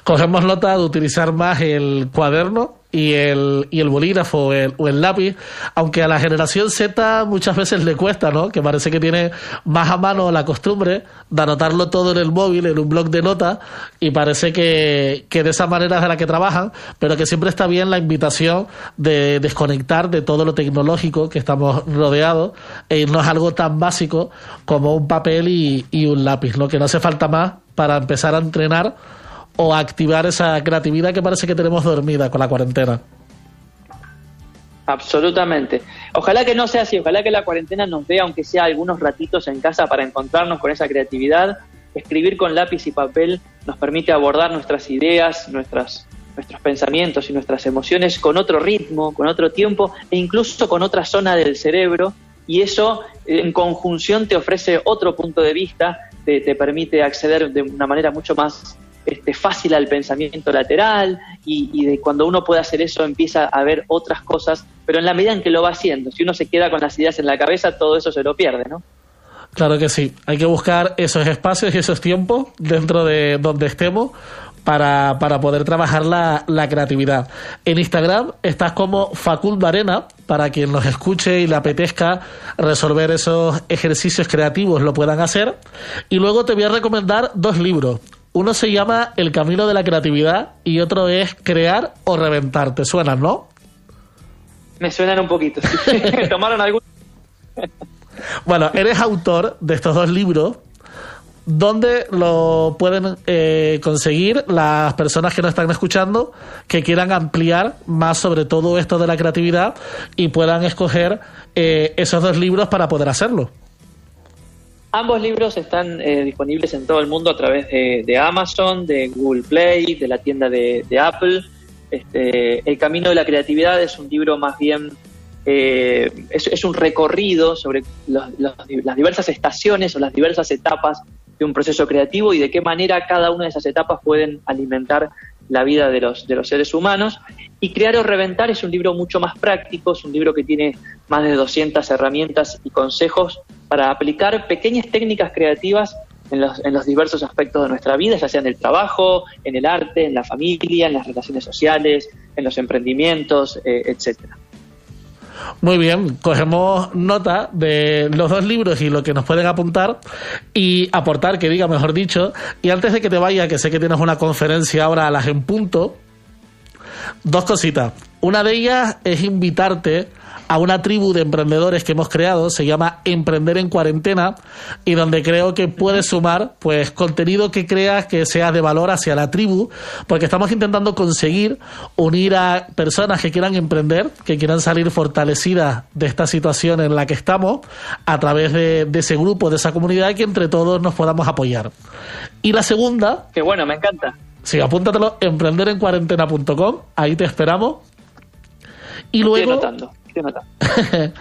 Cogemos nota de utilizar más el cuaderno y el, y el bolígrafo o el, o el, lápiz, aunque a la generación Z muchas veces le cuesta, ¿no? Que parece que tiene más a mano la costumbre de anotarlo todo en el móvil, en un blog de notas, y parece que, que de esa manera es de la que trabajan, pero que siempre está bien la invitación de desconectar de todo lo tecnológico que estamos rodeados e irnos a algo tan básico como un papel y, y un lápiz, ¿no? Que no hace falta más para empezar a entrenar o activar esa creatividad que parece que tenemos dormida con la cuarentena. Absolutamente. Ojalá que no sea así, ojalá que la cuarentena nos dé, aunque sea algunos ratitos en casa, para encontrarnos con esa creatividad. Escribir con lápiz y papel nos permite abordar nuestras ideas, nuestras, nuestros pensamientos y nuestras emociones con otro ritmo, con otro tiempo e incluso con otra zona del cerebro. Y eso en conjunción te ofrece otro punto de vista, te, te permite acceder de una manera mucho más este, fácil al pensamiento lateral y, de cuando uno puede hacer eso empieza a ver otras cosas, pero en la medida en que lo va haciendo, si uno se queda con las ideas en la cabeza, todo eso se lo pierde, ¿no? Claro que sí, hay que buscar esos espacios y esos tiempos dentro de donde estemos para, para poder trabajar la, la, creatividad. En Instagram estás como Facundo Arena, para quien nos escuche y le apetezca resolver esos ejercicios creativos lo puedan hacer. Y luego te voy a recomendar dos libros. Uno se llama El camino de la creatividad y otro es Crear o reventar. ¿Te suenan, no? Me suenan un poquito. ¿Tomaron algún? bueno, eres autor de estos dos libros. ¿Dónde lo pueden eh, conseguir las personas que nos están escuchando que quieran ampliar más sobre todo esto de la creatividad y puedan escoger eh, esos dos libros para poder hacerlo? Ambos libros están eh, disponibles en todo el mundo a través de, Amazon, de Google Play, de la tienda de, Apple. Este, el Camino de la Creatividad es un libro más bien, eh, es, es, un recorrido sobre los, las diversas estaciones o las diversas etapas de un proceso creativo y de qué manera cada una de esas etapas pueden alimentar la vida de los, de los seres humanos. Y Crear o Reventar es un libro mucho más práctico, es un libro que tiene más de 200 herramientas y consejos para aplicar pequeñas técnicas creativas en los, en los diversos aspectos de nuestra vida, ya sea en el trabajo, en el arte, en la familia, en las relaciones sociales, en los emprendimientos, eh, etcétera. Muy bien, cogemos nota de los dos libros y lo que nos pueden apuntar y aportar, que diga mejor dicho. Y antes de que te vaya, que sé que tienes una conferencia ahora a las en punto, dos cositas. Una de ellas es invitarte a una tribu de emprendedores que hemos creado, se llama Emprender en Cuarentena, y donde creo que puedes sumar pues contenido que creas que sea de valor hacia la tribu, porque estamos intentando conseguir unir a personas que quieran emprender, que quieran salir fortalecidas de esta situación en la que estamos, a través de, de ese grupo, de esa comunidad, que entre todos nos podamos apoyar. Y la segunda... Que bueno, me encanta Sí, apúntatelo, emprenderencuarentena.com, ahí te esperamos. Y luego...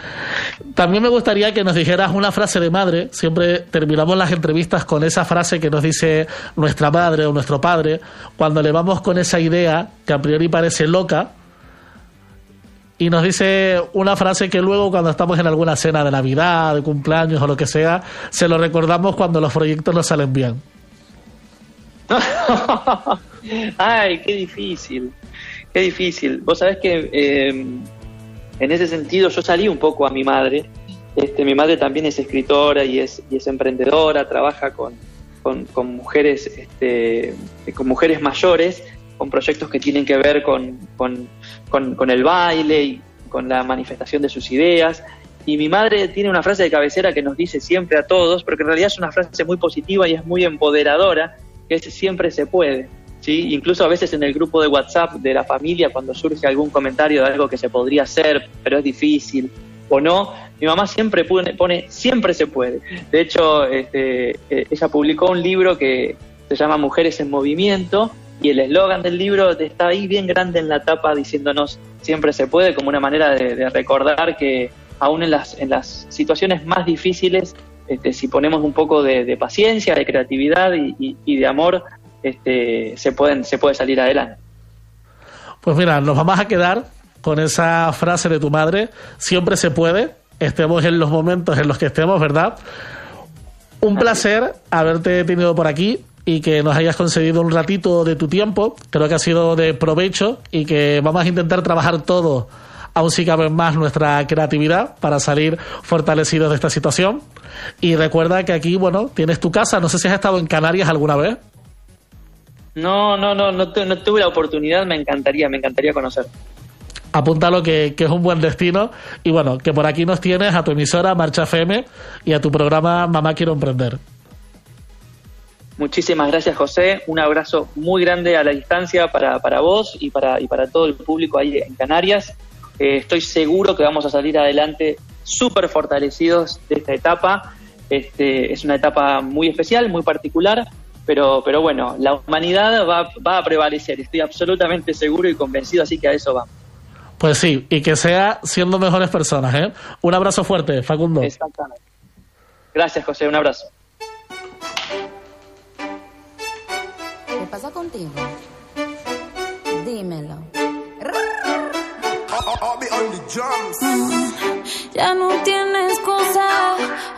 También me gustaría que nos dijeras una frase de madre. Siempre terminamos las entrevistas con esa frase que nos dice nuestra madre o nuestro padre cuando le vamos con esa idea que a priori parece loca y nos dice una frase que luego cuando estamos en alguna cena de Navidad, de cumpleaños o lo que sea, se lo recordamos cuando los proyectos nos salen bien. Ay, qué difícil, qué difícil. Vos sabés que eh, en ese sentido yo salí un poco a mi madre. Este, mi madre también es escritora y es, y es emprendedora, trabaja con, mujeres, este, con mujeres mayores, con proyectos que tienen que ver con, el baile y con la manifestación de sus ideas. Y mi madre tiene una frase de cabecera que nos dice siempre a todos, pero que en realidad es una frase muy positiva y es muy empoderadora, que es siempre se puede. ¿Sí? Incluso a veces en el grupo de WhatsApp de la familia, cuando surge algún comentario de algo que se podría hacer, pero es difícil o no, mi mamá siempre pone, pone siempre se puede. De hecho, este, eh, ella publicó un libro que se llama Mujeres en Movimiento y el eslogan del libro está ahí bien grande en la tapa diciéndonos siempre se puede como una manera de, recordar que aún en las, en las situaciones más difíciles, este, si ponemos un poco de, paciencia, de creatividad y de amor, este, se, pueden, se puede salir adelante. Pues mira, nos vamos a quedar con esa frase de tu madre, siempre se puede, estemos en los momentos en los que estemos, ¿verdad? Un placer haberte tenido por aquí y que nos hayas concedido un ratito de tu tiempo, creo que ha sido de provecho y que vamos a intentar trabajar todo, aún si cabe más nuestra creatividad para salir fortalecidos de esta situación. Y recuerda que aquí, bueno, tienes tu casa, no sé si has estado en Canarias alguna vez. No, no, no, no, tu- no tuve la oportunidad, me encantaría, me encantaría conocer. apúntalo que, que es un buen destino. Y bueno, que por aquí nos tienes a tu emisora Marcha FM y a tu programa Mamá Quiero Emprender. Muchísimas gracias, José. Un abrazo muy grande a la distancia para, para vos y para, y para todo el público ahí en Canarias. Eh, estoy seguro que vamos a salir adelante súper fortalecidos de esta etapa. Este, es una etapa muy especial, muy particular, pero, pero bueno, la humanidad va, va a prevalecer. Estoy absolutamente seguro y convencido, así que a eso vamos. Pues sí, y que sea siendo mejores personas, ¿eh? Un abrazo fuerte, Facundo. Exactamente. Gracias, José. Un abrazo. ¿Qué pasa contigo? Dímelo. Ya no tiene excusa.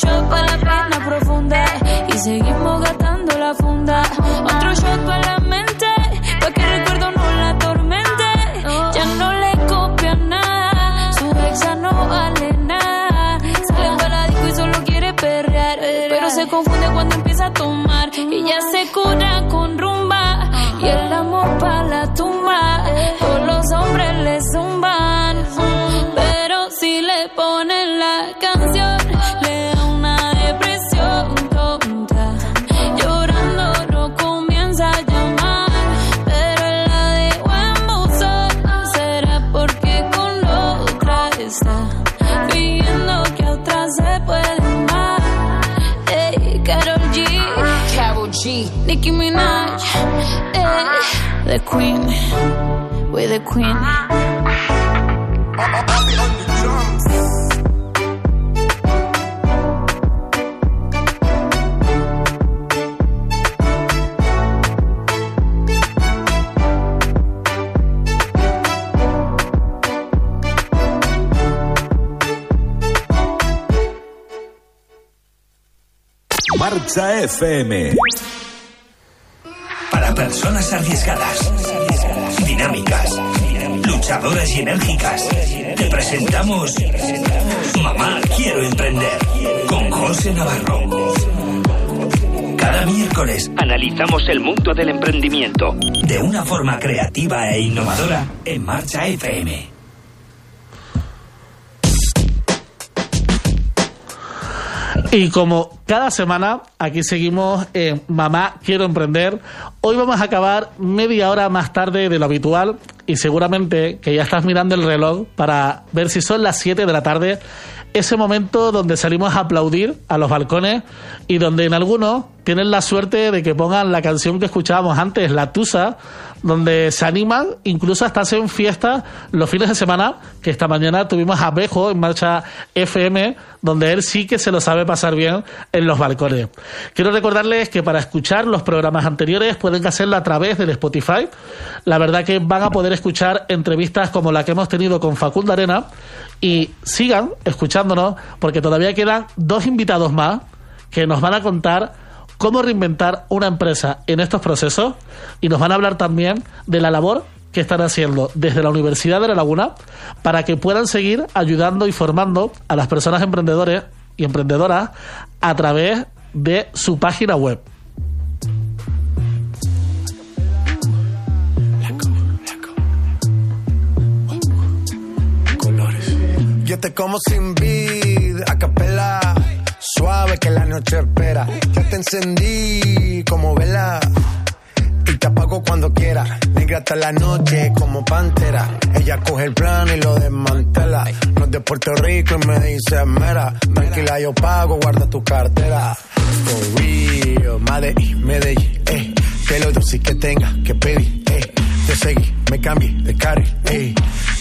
shot para la pena profunda y seguimos gastando la funda. Otro shot para la mente, pa' que el recuerdo no la atormente. Ya no le copia nada, su ex ya no vale nada. Sale para disco y solo quiere perrear, pero se confunde cuando empieza a tomar y ya se cura con Nicki Minaj, ey, the Queen, we the Queen. Marcha FM. Personas arriesgadas, dinámicas, luchadoras y enérgicas, te presentamos Mamá Quiero Emprender con José Navarro. Cada miércoles, Analizamos el mundo del emprendimiento. de una forma creativa e innovadora, en Marcha FM. Y como cada semana, aquí seguimos en Mamá Quiero Emprender. Hoy vamos a acabar media hora más tarde de lo habitual y seguramente que ya estás mirando el reloj para ver si son las 7 de la tarde. Ese momento donde salimos a aplaudir a los balcones y donde en algunos tienen la suerte de que pongan la canción que escuchábamos antes, La Tusa, donde se animan incluso hasta hacen fiestas los fines de semana, que esta mañana tuvimos a Bejo en marcha FM, donde él sí que se lo sabe pasar bien en los balcones. Quiero recordarles que para escuchar los programas anteriores pueden hacerlo a través del Spotify. La verdad que van a poder escuchar entrevistas como la que hemos tenido con Facundo Arena y sigan escuchándonos porque todavía quedan dos invitados más que nos van a contar cómo reinventar una empresa en estos procesos y nos van a hablar también de la labor que están haciendo desde la Universidad de La Laguna para que puedan seguir ayudando y formando a las personas emprendedores y emprendedoras a través de su página web. Yo te como sin vid, a capela. Suave que la noche espera. Ya te encendí como vela. Y te apago cuando quiera. Negra hasta la noche como pantera. Ella coge el plan y lo desmantela. No es de Puerto Rico y me dice mera. Tranquila, yo pago, guarda tu cartera. For real, Medellín, Medellín, eh. Que lo dulce que tenga que pedir, eh. Te seguí, me cambié de carril, eh.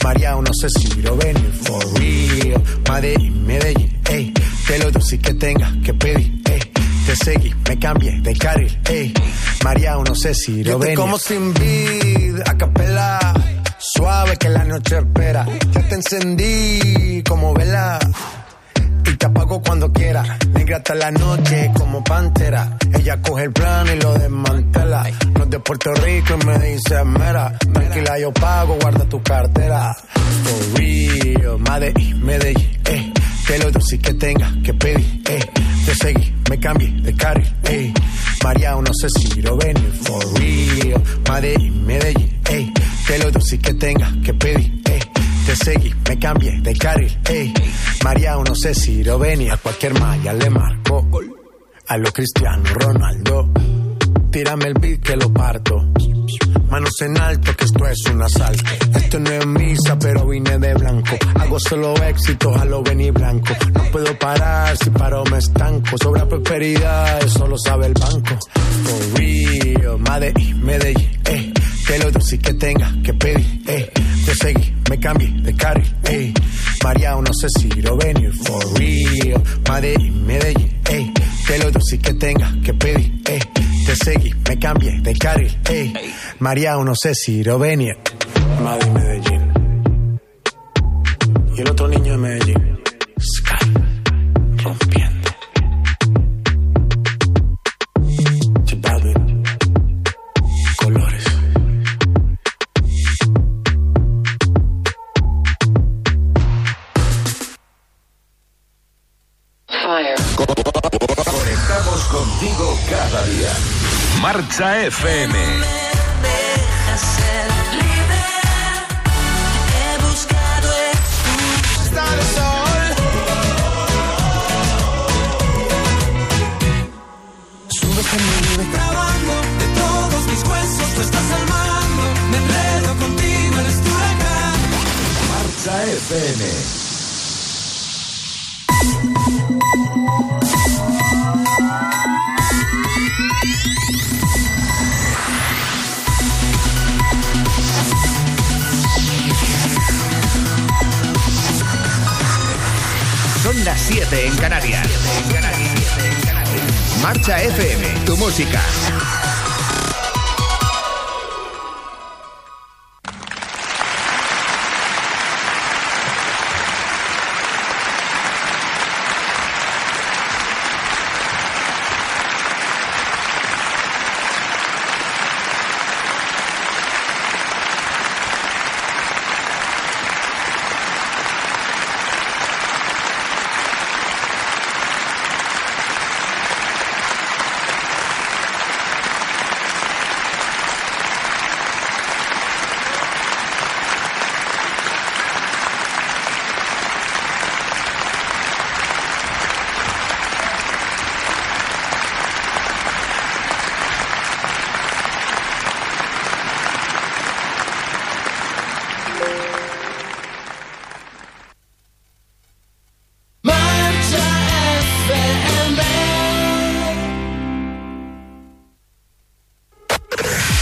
María, no sé si lo ven, for real. Medellín, Medellín, eh. Que lo dulce que tenga que pedir, eh. Te seguí, me cambié de carril, eh. María, no sé si lo ven. como sin vid, a capela. Suave que la noche espera. Ya te encendí como vela. Te apago cuando quiera. Negra hasta la noche como pantera. Ella coge el plan y lo desmantela. No es de Puerto Rico y me dice mera. Tranquila, yo pago, guarda tu cartera. For real, Medellín, Medellín, eh. Que lo dulce que tenga que pedir, eh. Te seguí, me cambié de carril, eh. María, no sé si lo ven, for real. Medellín, Medellín, eh. Que lo dulce que tenga que pedir. Te seguí, me cambié de carril, ey. María, no sé si lo venía, a cualquier malla le marco. A lo Cristiano Ronaldo. Tírame el beat que lo parto. Manos en alto, que esto es un asalto. Esto no es misa, pero vine de blanco. Hago solo éxito, a lo venir blanco. No puedo parar, si paro me estanco. Sobra prosperidad, eso lo sabe el banco. For real, Medellín, Medellín, eh. Que lo dulce que tenga que pedir, eh. Te seguí, me cambié de carril, eh. María, no sé si lo venir, for real. Medellín, Medellín, eh. Que lo dulce que tenga que pedir, eh. Te seguí, me cambié de carril, eh. María, no sé si lo venir. Madrid, Medellín. Y el otro niño de Medellín.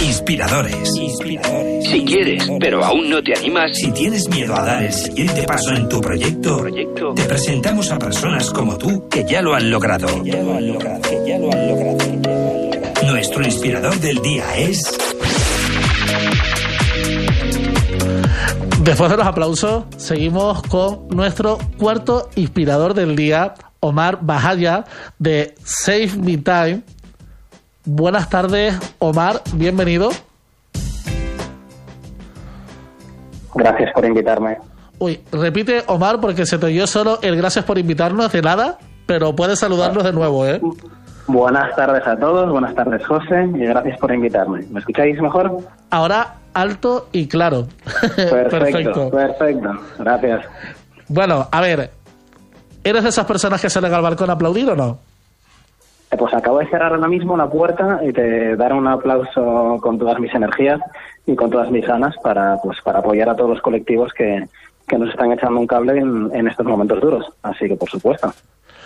Inspiradores. Inspiradores. Si quieres, pero aún no te animas, Si tienes miedo a dar el siguiente paso en tu proyecto, te presentamos a personas como tú que ya lo han logrado. Nuestro inspirador del día es Después de los aplausos, seguimos con nuestro cuarto inspirador del día, Omar Bajaya, de Save Me Time. Buenas tardes, Omar, bienvenido. Gracias por invitarme. Uy, repite, Omar, porque se te oyó solo el gracias por invitarnos de nada, pero puedes saludarnos de nuevo, ¿eh? Buenas tardes a todos, buenas tardes José y gracias por invitarme. ¿Me escucháis mejor? Ahora alto y claro. Perfecto, perfecto, gracias. Bueno, a ver, ¿eres de esas personas que salen al balcón a aplaudir o no? Eh, Pues acabo de cerrar ahora mismo la puerta y te daré un aplauso con todas mis energías y con todas mis ganas para, pues, para apoyar a todos los colectivos que, que nos están echando un cable en, en estos momentos duros. Así que, por supuesto,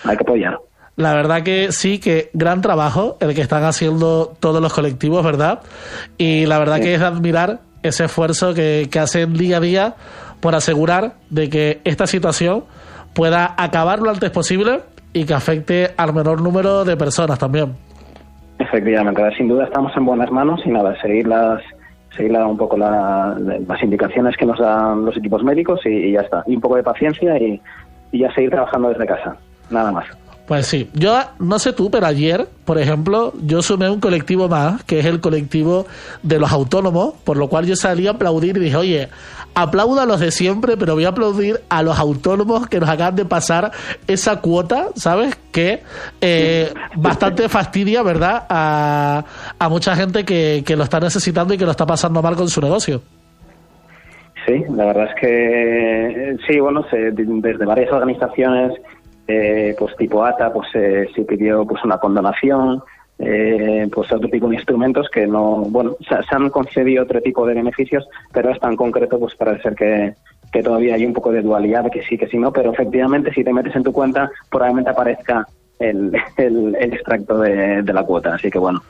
hay que apoyar. La verdad que sí, que gran trabajo el que están haciendo todos los colectivos, ¿verdad? Y la verdad que es admirar ese esfuerzo que, que hacen día a día por asegurar de que esta situación pueda acabar lo antes posible y que afecte al menor número de personas también. Efectivamente, sin duda estamos en buenas manos y nada, seguir las seguir un poco la- las indicaciones que nos dan los equipos médicos y, y ya está. Y un poco de paciencia y, y ya seguir trabajando desde casa. Nada más. Pues sí, yo no sé tú, pero ayer, por ejemplo, yo sumé un colectivo más, que es el colectivo de los autónomos, por lo cual yo salí a aplaudir y dije, oye, aplaudo a los de siempre, pero voy a aplaudir a los autónomos que nos acaban de pasar esa cuota, ¿sabes? Que eh, bastante fastidia, ¿verdad? A, a mucha gente que, que lo está necesitando y que lo está pasando mal con su negocio. Sí, la verdad es que sí, bueno, se- desde varias organizaciones, eh, pues tipo ATA, pues eh, se pidió pues una condonación, eh, pues otro tipo de instrumentos que no, bueno, se, han concedido otro tipo de beneficios, pero es tan concreto, pues parece ser que, que todavía hay un poco de dualidad, que sí, que sí, no, pero efectivamente si te metes en tu cuenta, probablemente aparezca el, el, extracto de, la cuota, así que bueno,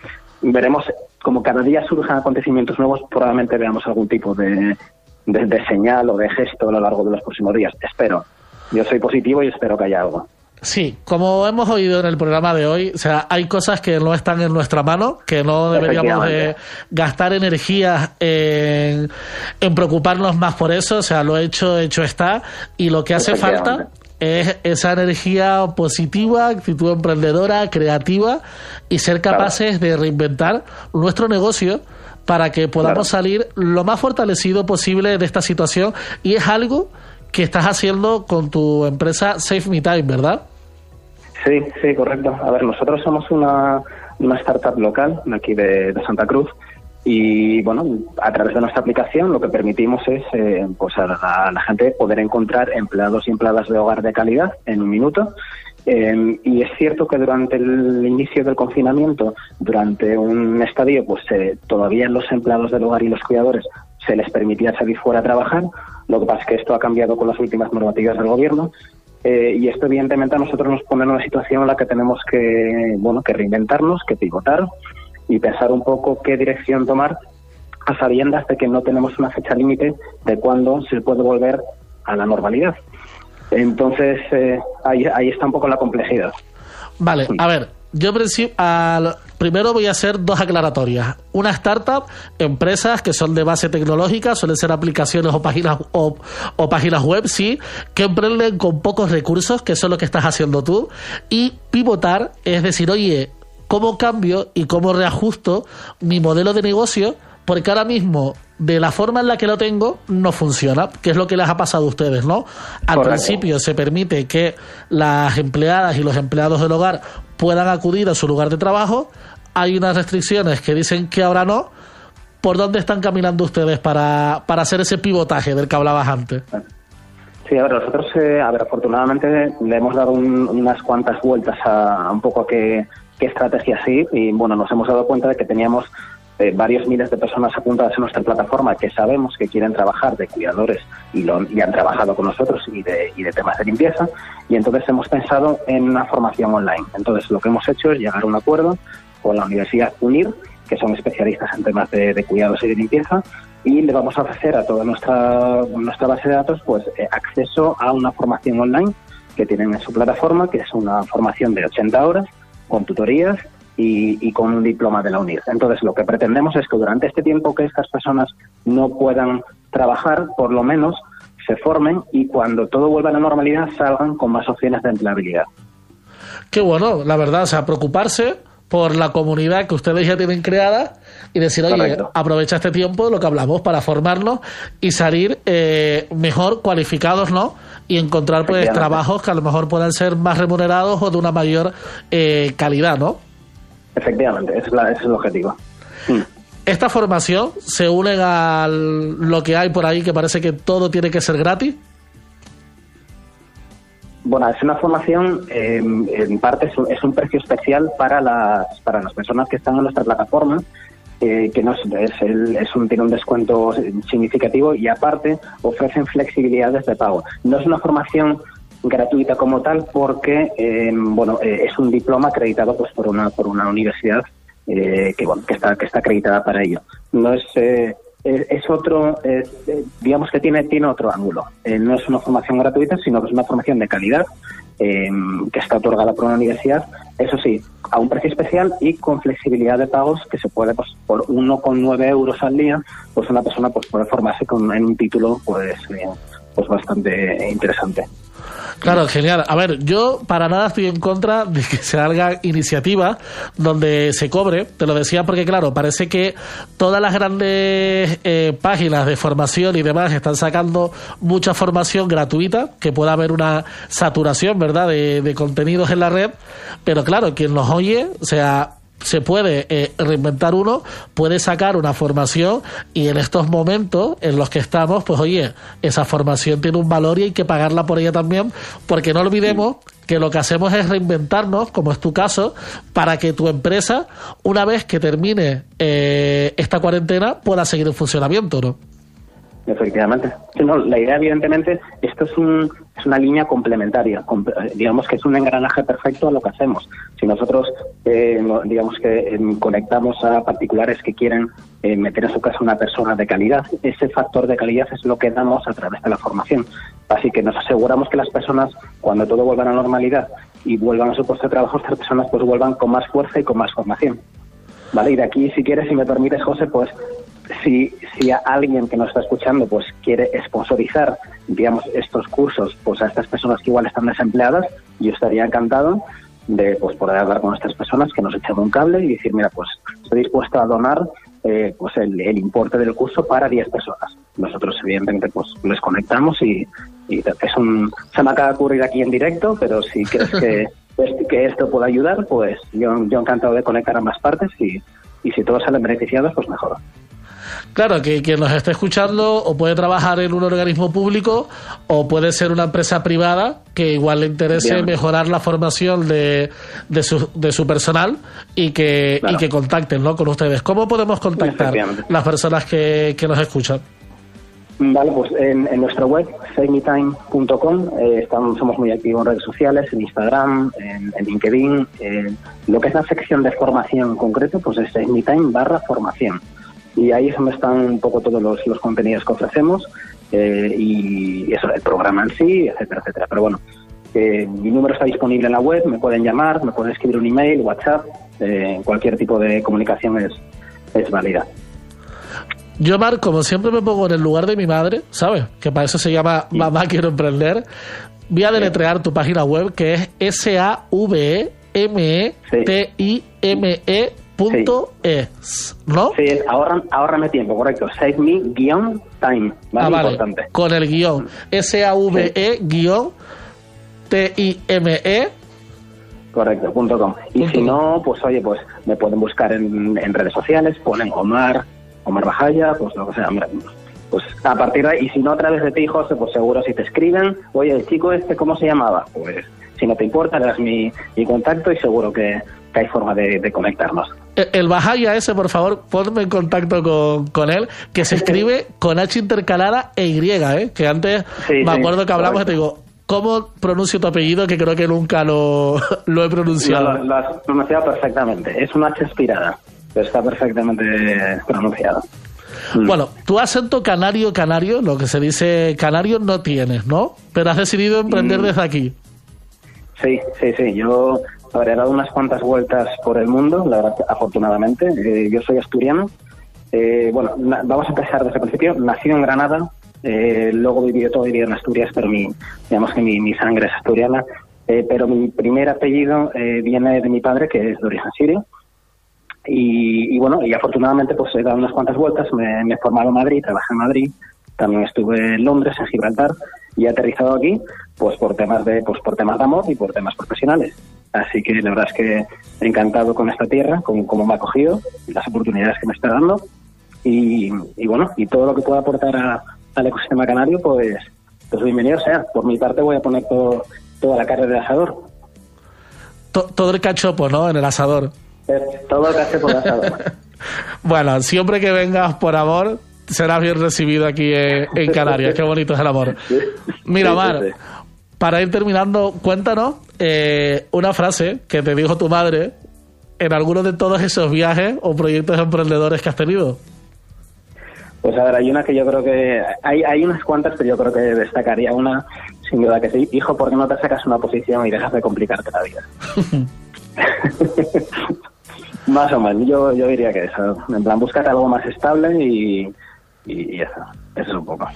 veremos, como cada día surjan acontecimientos nuevos, probablemente veamos algún tipo de, de señal o de gesto a lo largo de los próximos días. Espero. Yo soy positivo y espero que haya algo. Sí, como hemos oído en el programa de hoy, o sea, hay cosas que no están en nuestra mano, que no deberíamos de gastar energía en, en preocuparnos más por eso, o sea, lo hecho, hecho está, y lo que hace falta es esa energía positiva, actitud emprendedora, creativa, y ser capaces de reinventar nuestro negocio para que podamos salir lo más fortalecido posible de esta situación, y es algo que estás haciendo con tu empresa Save Me Time, ¿verdad? Sí, sí, correcto. A ver, nosotros somos una, una startup local aquí de, de Santa Cruz Y bueno, a través de nuestra aplicación lo que permitimos es eh, pues a la, gente poder encontrar empleados y empleadas de hogar de calidad en un minuto. Eh, y es cierto que durante el inicio del confinamiento, durante un estadio, pues eh, todavía los empleados del hogar y los cuidadores se les permitía salir fuera a trabajar. Lo que pasa es que esto ha cambiado con las últimas normativas del gobierno. Eh, y esto evidentemente a nosotros nos pone en una situación en la que tenemos que bueno que reinventarnos, que pivotar y pensar un poco qué dirección tomar a sabiendas de que no tenemos una fecha límite de cuándo se puede volver a la normalidad. Entonces, eh, ahí, ahí está un poco la complejidad. Vale, a ver, yo al- primero voy a hacer dos aclaratorias. Una startup, empresas que son de base tecnológica, suelen ser aplicaciones o páginas o, o páginas web, sí, que emprenden con pocos recursos, que eso es lo que estás haciendo tú. Y pivotar es decir, oye, ¿cómo cambio y cómo reajusto mi modelo de negocio? Porque ahora mismo, de la forma en la que lo tengo, no funciona, que es lo que les ha pasado a ustedes, ¿no? Al Correcto. principio se permite que las empleadas y los empleados del hogar puedan acudir a su lugar de trabajo. Hay unas restricciones que dicen que ahora no. ¿Por dónde están caminando ustedes para, para hacer ese pivotaje del que hablabas antes? Sí, a ver, nosotros, eh, a ver, afortunadamente le hemos dado un- unas cuantas vueltas a, a un poco a qué, qué estrategia sí y bueno, nos hemos dado cuenta de que teníamos eh, varios miles de personas apuntadas en nuestra plataforma que sabemos que quieren trabajar de cuidadores y, lo, han trabajado con nosotros y de, y de temas de limpieza y entonces hemos pensado en una formación online. Entonces lo que hemos hecho es llegar a un acuerdo con la Universidad UNIR, que son especialistas en temas de, de cuidados y de limpieza, y le vamos a ofrecer a toda nuestra, nuestra base de datos pues eh, acceso a una formación online que tienen en su plataforma, que es una formación de 80 horas con tutorías y, y con un diploma de la UNIR. Entonces, lo que pretendemos es que durante este tiempo que estas personas no puedan trabajar, por lo menos se formen y cuando todo vuelva a la normalidad salgan con más opciones de empleabilidad. Qué bueno, la verdad, o sea, preocuparse por la comunidad que ustedes ya tienen creada y decir, oye, Correcto. aprovecha este tiempo de lo que hablamos para formarnos y salir eh, mejor cualificados, ¿no? Y encontrar pues trabajos que a lo mejor puedan ser más remunerados o de una mayor eh, calidad, ¿no? Efectivamente, ese es, la- ese es el objetivo. Esta formación se une a lo que hay por ahí que parece que todo tiene que ser gratis. Bueno, es una formación, eh, en parte es un, es un precio especial para las, para las personas que están en nuestra plataforma, eh, que no es, es, el- es un, tiene un descuento significativo y aparte ofrecen flexibilidades de pago. No es una formación gratuita como tal porque eh, bueno eh, es un diploma acreditado pues por una por una universidad eh, que bueno que está que está acreditada para ello. No es eh, es, otro digamos que tiene tiene otro ángulo. No es una formación gratuita sino que es una formación de calidad que está otorgada por una universidad eso sí a un precio especial y con flexibilidad de pagos que se puede pues por 1,9 euros al día pues una persona pues puede formarse con en un título pues pues bastante interesante Claro, genial. A ver, yo para nada estoy en contra de que se haga iniciativas donde se cobre. Te lo decía porque, claro, parece que todas las grandes eh, páginas de formación y demás están sacando mucha formación gratuita, que pueda haber una saturación, ¿verdad?, de, de contenidos en la red. Pero claro, quien nos oye, o sea, se puede eh, reinventar uno, puede sacar una formación y en estos momentos en los que estamos, pues oye, esa formación tiene un valor y hay que pagarla por ella también, porque no olvidemos que lo que hacemos es reinventarnos, como es tu caso, para que tu empresa, una vez que termine eh, esta cuarentena, pueda seguir en funcionamiento, ¿no? Efectivamente. No, la idea, evidentemente, esto es, un, es una línea complementaria. comp- digamos que es un engranaje perfecto a lo que hacemos. Si nosotros, eh, digamos que em, conectamos a particulares que quieren eh, meter en su casa una persona de calidad, ese factor de calidad es lo que damos a través de la formación. Así que nos aseguramos que las personas, cuando todo vuelva a la normalidad y vuelvan a su puesto de trabajo, estas personas pues vuelvan con más fuerza y con más formación. ¿Vale? Y de aquí, si quieres, si me permites, José, pues si, si a alguien que nos está escuchando pues quiere sponsorizar, digamos, estos cursos pues a estas personas que igual están desempleadas, yo estaría encantado de pues poder hablar con estas personas que nos echen un cable y decir, mira, pues estoy dispuesto a donar eh, pues el, el importe del curso para 10 personas. Nosotros, evidentemente, pues les conectamos y, y es un... Se me acaba de ocurrir aquí en directo, pero si crees que que esto pueda ayudar, pues yo, yo encantado de conectar a ambas partes y, y si todos salen beneficiados, pues mejor. Claro, que quien nos esté escuchando o puede trabajar en un organismo público o puede ser una empresa privada que igual le interese Bien. mejorar la formación de, de, su, de su personal y que, y que contacten ¿no? con ustedes. ¿Cómo podemos contactar las personas que, que nos escuchan? Vale, pues en, en nuestra web, savemetime.com, eh, estamos, somos muy activos en redes sociales, en Instagram, en, en LinkedIn. en lo que es la sección de formación en concreto, pues es savemetime barra formación. Y ahí es donde están un poco todos los, los contenidos que ofrecemos eh, y eso, el programa en sí, etcétera, etcétera. Pero bueno, eh, mi número está disponible en la web, me pueden llamar, me pueden escribir un email, WhatsApp, eh, cualquier tipo de comunicación es, es válida. Yo, Mar, como siempre me pongo en el lugar de mi madre, ¿sabes? Que para eso se llama Mamá Quiero Emprender. Voy a deletrear tu página web, que es E S-A-V-E-M-E-T-I-M-E punto es, ¿no? Sí, es ahorra, ahorrame tiempo, correcto. Save me guion time, ¿vale? Ah, vale. Importante. Con el guion. S-A-V-E guion T-I-M-E. Correcto, punto com. Y si no, pues oye, pues me pueden buscar en, en redes sociales, ponen Omar, Omar Bajaya, pues lo que sea, hombre, pues a partir de ahí, y si no a través de ti, José, pues seguro si te escriben, oye, el chico este, ¿cómo se llamaba? Pues si no te importa, le das mi, mi contacto y seguro que, que hay forma de, de conectarnos. El- El Bajaya ese, por favor, ponme en contacto con, con él, que se escribe con H intercalada e Y, ¿eh? Que antes Sí, me sí, acuerdo que hablamos y te digo, ¿cómo pronuncio tu apellido? Que creo que nunca lo, lo he pronunciado. Lo, lo has pronunciado perfectamente, es una H expirada, pero está perfectamente pronunciado. Bueno, tu acento canario, canario, lo que se dice canario no tienes, ¿no? Pero has decidido emprender Mm. desde aquí. Sí, sí, sí. Yo habré dado unas cuantas vueltas por el mundo, la verdad, afortunadamente. Eh, yo soy asturiano. Eh, bueno, vamos a empezar desde el principio. Nací en Granada, eh, luego viví toda mi vida en Asturias, pero mi, digamos que mi, sangre es asturiana. Eh, pero mi primer apellido viene de mi padre, que es de origen sirio. Y, y bueno, y afortunadamente pues he dado unas cuantas vueltas, me, me he formado en Madrid, trabajé en Madrid, también estuve en Londres, en Gibraltar, y he aterrizado aquí pues por temas de pues por temas de amor y por temas profesionales. Así que la verdad es que encantado con esta tierra, con cómo me ha acogido, y las oportunidades que me está dando, y, y bueno, y todo lo que pueda aportar a- al ecosistema canario, pues, pues bienvenido sea. Por mi parte voy a poner todo, toda la carne de asador. To- todo el cachopo, ¿no? En el asador. Eh, Todo que hace por el asador. Bueno, siempre que vengas por amor, serás bien recibido aquí en, en Canarias. Qué bonito es el amor. Mira, Mar, para ir terminando, cuéntanos eh, una frase que te dijo tu madre en alguno de todos esos viajes o proyectos emprendedores que has tenido. Pues a ver, hay una que yo creo que... Hay, hay unas cuantas, pero yo creo que destacaría una, sin duda que sí. Hijo, ¿por qué no te sacas una posición y dejas de complicarte la vida? Más o menos, yo, yo diría que eso. En plan, búscate algo más estable y, y, y eso. Eso es un poco.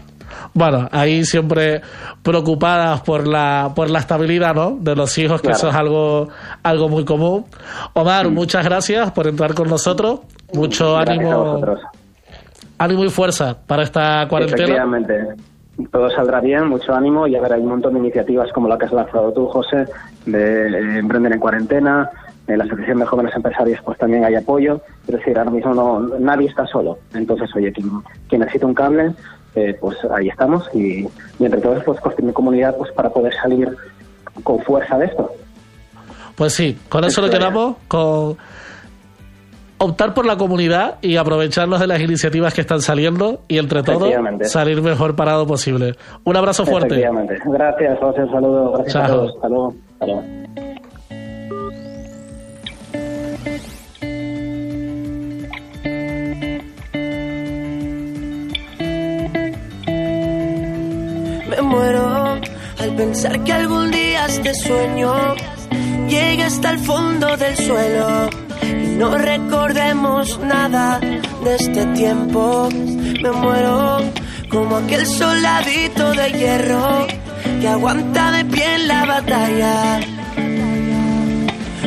Bueno, ahí siempre preocupadas por la por la estabilidad, ¿no? De los hijos, que Claro. eso es algo algo muy común. Omar, muchas gracias por entrar con nosotros. Mucho Gracias ánimo, ánimo y fuerza para esta cuarentena. Efectivamente. Todo saldrá bien, mucho ánimo y a ver, hay un montón de iniciativas como la que has lanzado tú, José, de eh, Emprender en Cuarentena, en la Asociación de Jóvenes Empresarios pues también hay apoyo, es decir, ahora mismo no nadie está solo, entonces oye, quien, quien necesita un cable, eh, pues ahí estamos y, y entre todos pues construir comunidad pues para poder salir con fuerza de esto. Pues sí, con eso lo quedamos, con optar por la comunidad y aprovecharnos de las iniciativas que están saliendo y entre todos salir mejor parado posible. Un abrazo fuerte. Gracias, José, un saludo, gracias a Chao. todos. Hasta luego. Hasta luego. Me muero al pensar que algún día este sueño llegue hasta el fondo del suelo y no recordemos nada de este tiempo. Me muero como aquel soldadito de hierro que aguanta de pie en la batalla.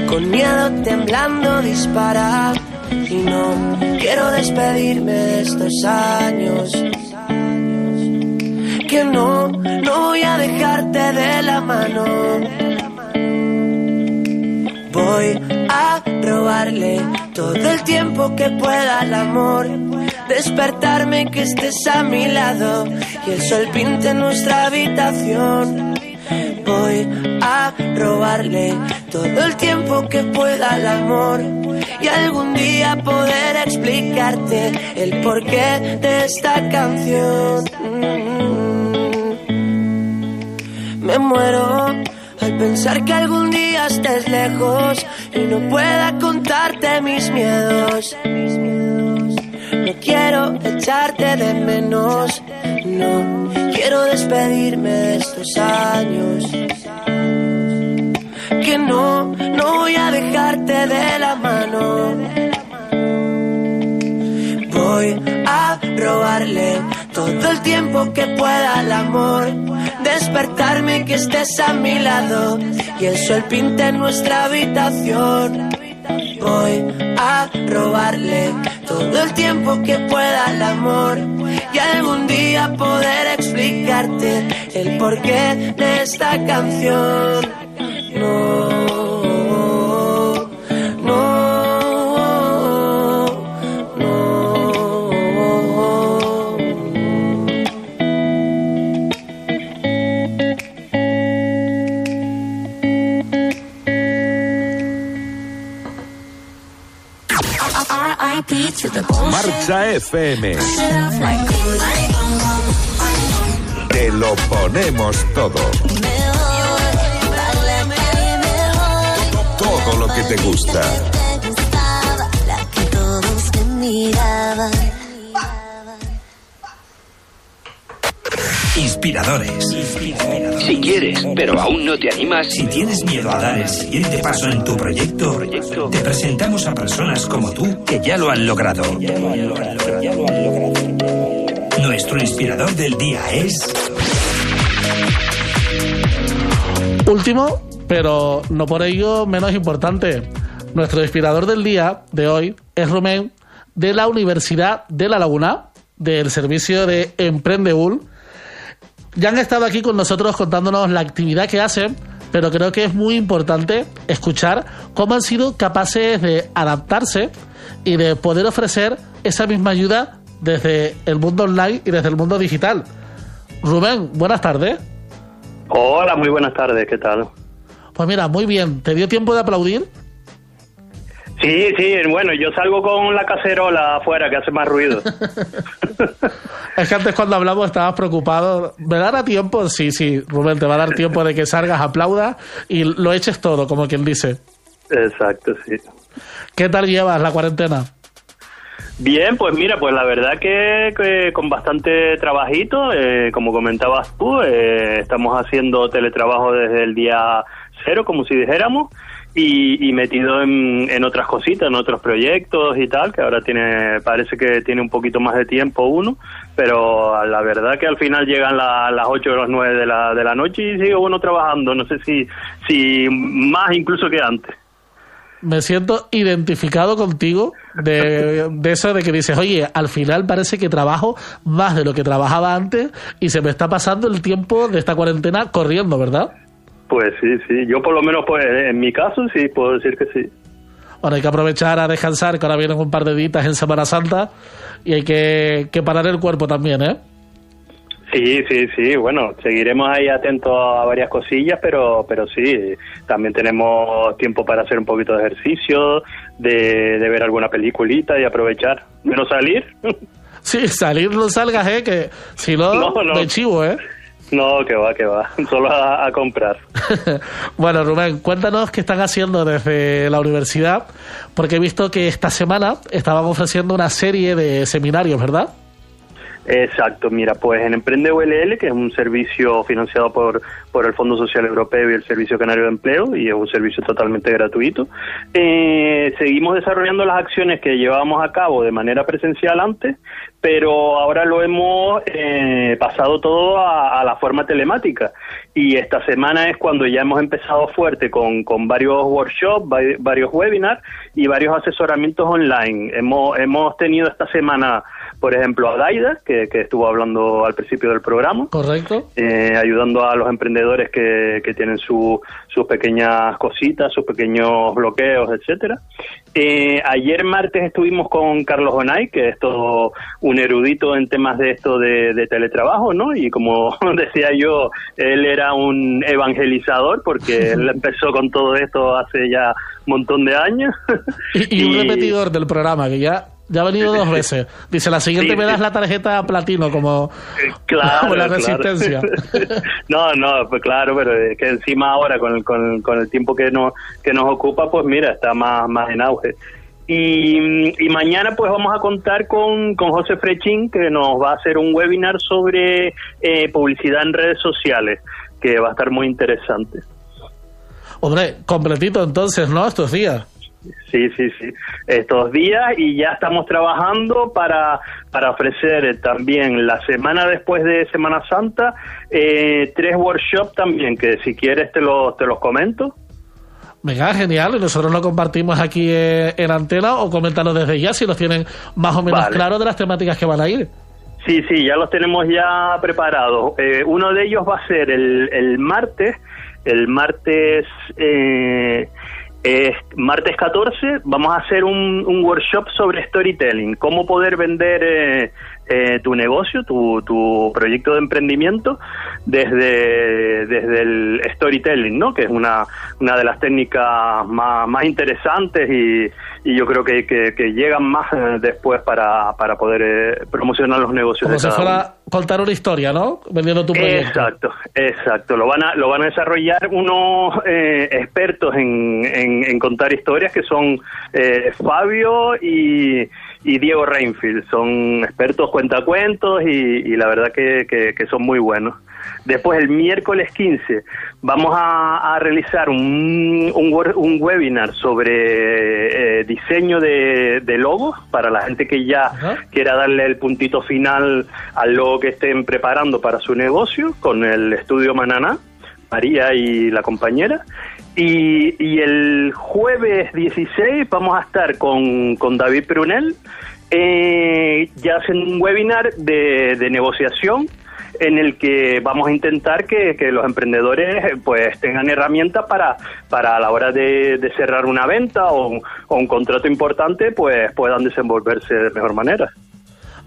Con miedo temblando dispara y no quiero despedirme de estos años que no, no voy a dejarte de la mano. Voy robarle todo el tiempo que pueda al amor. Despertarme que estés a mi lado y el sol pinte nuestra habitación. Voy a robarle todo el tiempo que pueda al amor y algún día poder explicarte el porqué de esta canción. Mm. Me muero al pensar que algún día estés lejos y no pueda contarte mis miedos. No quiero echarte de menos, no quiero despedirme de estos años. Que no, no voy a dejarte de la mano. Voy a robarle todo el tiempo que pueda al amor. Despertarme que estés a mi lado y el sol pinte nuestra habitación. Voy a robarle todo el tiempo que pueda al amor y algún día poder explicarte el porqué de esta canción. No, Marcha FM. Te lo ponemos todo. Todo lo que te gusta. Inspiradores. Si quieres, pero aún no te animas. Si tienes miedo a dar el siguiente paso en tu proyecto, te presentamos a personas como tú que ya lo han logrado. Nuestro inspirador del día es. Último, pero no por ello menos importante. Nuestro inspirador del día de hoy es Rumén de la Universidad de La Laguna, del servicio de Emprendeul. Ya han estado aquí con nosotros contándonos la actividad que hacen, pero creo que es muy importante escuchar cómo han sido capaces de adaptarse y de poder ofrecer esa misma ayuda desde el mundo online y desde el mundo digital. Rubén, buenas tardes. Hola, muy buenas tardes, ¿qué tal? Pues mira, muy bien. ¿Te dio tiempo de aplaudir? Sí, sí, bueno, yo salgo con la cacerola afuera que hace más ruido. Es que antes cuando hablamos estabas preocupado. ¿Me dará tiempo? Sí, sí, Rubén, te va a dar tiempo de que salgas, aplaudas y lo eches todo, como quien dice. Exacto, sí. ¿Qué tal llevas la cuarentena? Bien, pues mira, pues la verdad que, que con bastante trabajito, eh, como comentabas tú, eh, estamos haciendo teletrabajo desde el día cero, como si dijéramos, y, y metido en, en otras cositas, en otros proyectos y tal, que ahora tiene, parece que tiene un poquito más de tiempo uno, pero la verdad que al final llegan la- las 8 o las 9 de la, de la noche y sigue uno trabajando, no sé si, si más incluso que antes. Me siento identificado contigo de, de eso de que dices, oye, al final parece que trabajo más de lo que trabajaba antes y se me está pasando el tiempo de esta cuarentena corriendo, ¿verdad? Pues sí, sí, yo por lo menos pues en mi caso sí puedo decir que sí. Ahora hay que aprovechar a descansar, que ahora vienen un par de días en Semana Santa y hay que, que parar el cuerpo también, ¿eh? Sí, sí, sí, bueno, seguiremos ahí atentos a varias cosillas, pero pero sí, también tenemos tiempo para hacer un poquito de ejercicio, de, de ver alguna peliculita y aprovechar. Menos salir. Sí, salir no salgas, ¿eh? Que si no, No, no. me chivo, ¿eh? No, que va, que va, solo a, comprar. Bueno, Rubén, cuéntanos qué están haciendo desde la universidad, porque he visto que esta semana estaban ofreciendo una serie de seminarios, ¿verdad? Exacto, mira, pues en Emprende ULL, que es un servicio financiado por, por el Fondo Social Europeo y el Servicio Canario de Empleo, y es un servicio totalmente gratuito, eh, seguimos desarrollando las acciones que llevábamos a cabo de manera presencial antes, pero ahora lo hemos eh, pasado todo a, a la forma telemática. Y esta semana es cuando ya hemos empezado fuerte con, con varios workshops, vari- varios webinars y varios asesoramientos online. Hemos, hemos tenido esta semana por ejemplo, a Daida, que, que estuvo hablando al principio del programa. Correcto. Eh, ayudando a los emprendedores que, que tienen su, sus pequeñas cositas, sus pequeños bloqueos, etcétera. Eh, ayer martes estuvimos con Carlos Onay, que es todo un erudito en temas de esto de, de teletrabajo, ¿no? Y como decía yo, él era un evangelizador porque él empezó con todo esto hace ya un montón de años. Y, y un repetidor del programa que ya ya ha venido dos veces. Dice, la siguiente Sí, me das la tarjeta platino como, Claro, como la claro. resistencia. no, no, pues claro, pero es que encima ahora con el, con, con el tiempo que nos, que nos ocupa, pues mira, está más, más en auge. Y, y mañana pues vamos a contar con, con José Frechín, que nos va a hacer un webinar sobre eh, publicidad en redes sociales, que va a estar muy interesante. Hombre, completito entonces, ¿no? Estos días. Sí, sí, sí. Estos días y ya estamos trabajando para, para ofrecer también la semana después de Semana Santa eh, tres workshops también, que si quieres te los, te los comento. Venga, genial. Y nosotros lo compartimos aquí eh, en antena o coméntanos desde ya si los tienen más o menos Vale. claro de las temáticas que van a ir. Sí, sí, ya los tenemos ya preparados. Eh, uno de ellos va a ser el, el martes, el martes, eh, es martes 14, vamos a hacer un, un workshop sobre storytelling, cómo poder vender eh, eh, tu negocio, tu, tu proyecto de emprendimiento desde, desde el storytelling, ¿no? Que es una, una de las técnicas más, más interesantes y, y yo creo que, que, que llegan más eh, después para, para poder eh, promocionar los negocios Como de si cada fuera contar una historia, ¿no? Vendiendo tu proyecto. Exacto, exacto. Lo van a, lo van a desarrollar unos eh, expertos en, en, en contar historias que son eh, Fabio y, y Diego Reinfield. Son expertos cuentacuentos y, y la verdad que, que, que son muy buenos. Después, el miércoles 15, vamos a, a realizar un, un, un webinar sobre eh, diseño de, de logos para la gente que ya quiera darle el puntito final al logo que estén preparando para su negocio con el estudio Mananá, María y la compañera. Y, el jueves 16 vamos a estar con, con David Prunel, eh, ya haciendo un webinar de, de negociación en el que vamos a intentar que, que los emprendedores pues tengan herramientas para, para a la hora de, de cerrar una venta o, un- o un contrato importante pues puedan desenvolverse de mejor manera.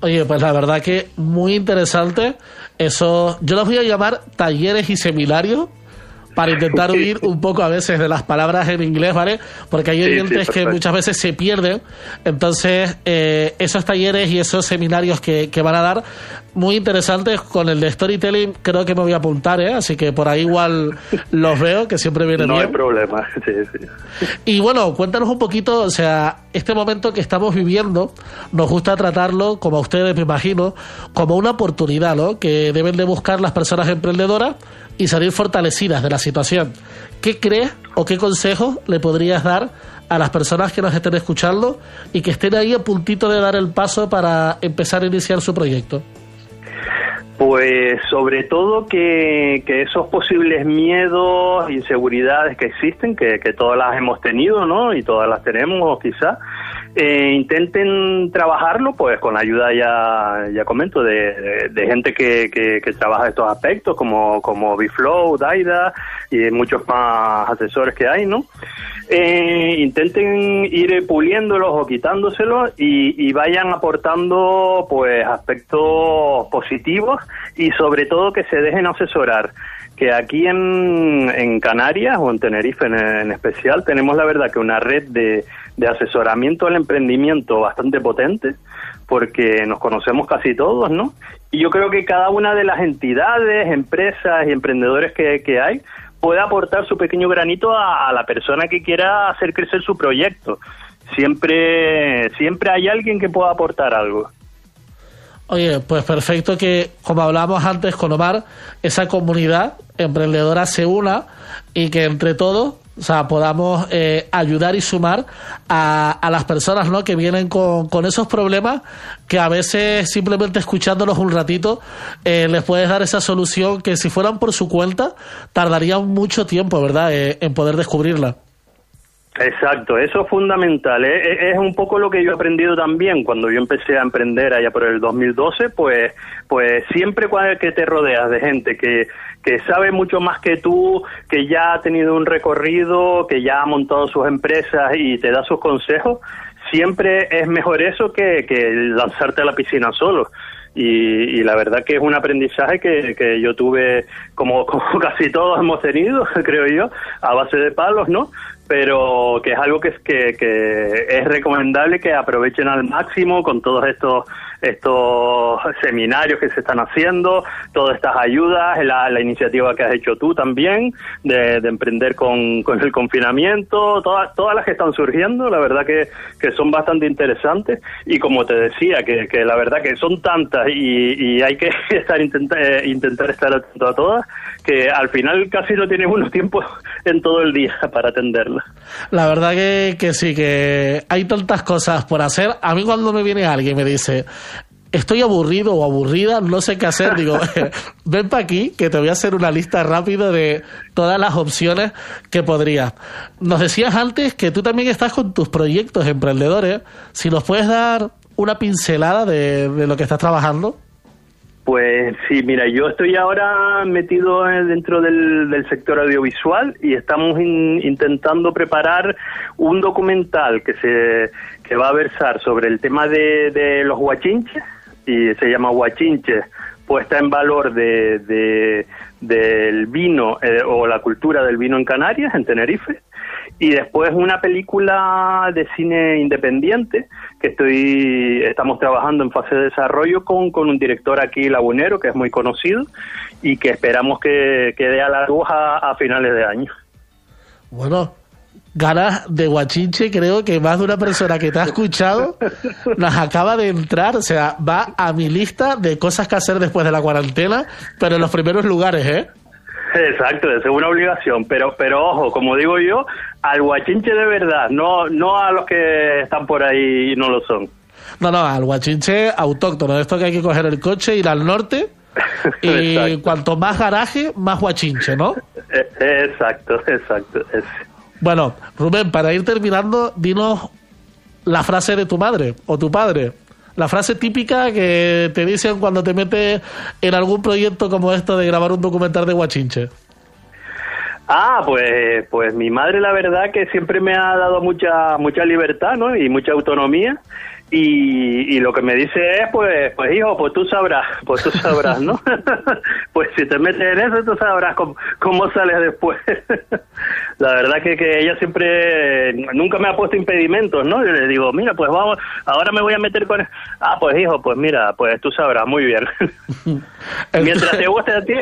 Oye, pues la verdad que muy interesante. Eso, yo los voy a llamar talleres y seminarios para intentar huir un poco a veces de las palabras en inglés, ¿vale? Porque hay Sí, sí, oyentes que muchas veces se pierden. Entonces, eh, esos talleres y esos seminarios que, que van a dar, muy interesantes. Con el de storytelling creo que me voy a apuntar, ¿eh? Así que por ahí igual los veo, que siempre vienen No bien. hay problema. Sí, sí. Y bueno, cuéntanos un poquito, o sea, este momento que estamos viviendo, nos gusta tratarlo, como a ustedes me imagino, como una oportunidad, ¿no? Que deben de buscar las personas emprendedoras y salir fortalecidas de la situación. ¿Qué crees o qué consejos le podrías dar a las personas que nos estén escuchando y que estén ahí a puntito de dar el paso para empezar a iniciar su proyecto? Pues sobre todo que, esos posibles miedos, inseguridades que existen, que, que todas las hemos tenido, ¿no? Y todas las tenemos quizá, eh, intenten trabajarlo pues con la ayuda ya, ya comento, de, de- gente que, que, que trabaja estos aspectos, como, como Biflow, Daida y muchos más asesores que hay, ¿no? Eh, intenten ir puliéndolos o quitándoselos y, y vayan aportando pues aspectos positivos y sobre todo que se dejen asesorar que aquí en, en Canarias o en Tenerife en, en especial tenemos la verdad que una red de, de asesoramiento al emprendimiento bastante potente porque nos conocemos casi todos, ¿no? Y yo creo que cada una de las entidades, empresas y emprendedores que, que hay puede aportar su pequeño granito a, la persona que quiera hacer crecer su proyecto. Siempre, siempre hay alguien que pueda aportar algo. Oye, pues perfecto que, como hablábamos antes con Omar, esa comunidad emprendedora se una y que entre todos, o sea, podamos eh, ayudar y sumar a, a las personas ¿no? que vienen con, con esos problemas que a veces simplemente escuchándolos un ratito eh, les puedes dar esa solución que si fueran por su cuenta tardarían mucho tiempo, ¿verdad?, eh, en poder descubrirla. Exacto, eso es fundamental. ¿eh? Es, es un poco lo que yo he aprendido también cuando yo empecé a emprender allá por el 2012, pues, pues siempre que te rodeas de gente que, que sabe mucho más que tú, que ya ha tenido un recorrido, que ya ha montado sus empresas y te da sus consejos, siempre es mejor eso que, que lanzarte a la piscina solo. Y, y la verdad que es un aprendizaje que, que yo tuve, como, como casi todos hemos tenido, creo yo, a base de palos, ¿no? Pero que es algo que, que, que es recomendable que aprovechen al máximo con todos estos estos seminarios que se están haciendo, todas estas ayudas, la, iniciativa que has hecho tú también de, de emprender con, con el confinamiento, todas, todas las que están surgiendo, la verdad que, que son bastante interesantes y como te decía, que, que la verdad que son tantas y, y hay que estar intenta, eh, intentar estar atento a todas, que al final casi no tienes unos tiempos en todo el día para atenderlas. La verdad que, que sí, que hay tantas cosas por hacer. A mí cuando me viene alguien y me dice, estoy aburrido o aburrida, no sé qué hacer, digo, ven para aquí que te voy a hacer una lista rápida de todas las opciones que podría. Nos decías antes que tú también estás con tus proyectos emprendedores. Si nos puedes dar una pincelada de, lo que estás trabajando. Pues sí, mira, yo estoy ahora metido eh, dentro del, sector audiovisual y estamos in- intentando preparar un documental que se va a versar sobre el tema de, de los guachinches y se llama Guachinches puesta en valor de, de- del vino eh, o la cultura del vino en Canarias, en Tenerife, y después una película de cine independiente que estoy estamos trabajando en fase de desarrollo con, con un director aquí lagunero que es muy conocido y que esperamos que, que dé a la luz a, a finales de año. Bueno, ganas de guachinche, creo que más de una persona que te ha escuchado nos acaba de entrar, o sea, va a mi lista de cosas que hacer después de la cuarentena, pero en los primeros lugares, ¿eh? Exacto, es una obligación, pero pero ojo, como digo yo, al guachinche de verdad, no no a los que están por ahí y no lo son. No, no, al guachinche autóctono, esto que hay que coger el coche, ir al norte y Exacto. cuanto más garaje, más guachinche, ¿no? Eh, Exacto, exacto. es- Bueno, Rubén, para ir terminando, dinos la frase de tu madre o tu padre. La frase típica que te dicen cuando te metes en algún proyecto como esto de grabar un documental de Guachinche. Ah, pues, pues mi madre la verdad que siempre me ha dado mucha mucha libertad, ¿no? Y mucha autonomía. Y, y lo que me dice es, pues, pues hijo, pues tú sabrás, pues tú sabrás, ¿no? pues si te metes en eso, tú sabrás cómo, cómo sales después. la verdad que, que ella siempre, nunca me ha puesto impedimentos, ¿no? Yo le digo, mira, pues vamos, ahora me voy a meter con... Ah, pues hijo, pues mira, pues tú sabrás, muy bien. Mientras te guste a ti.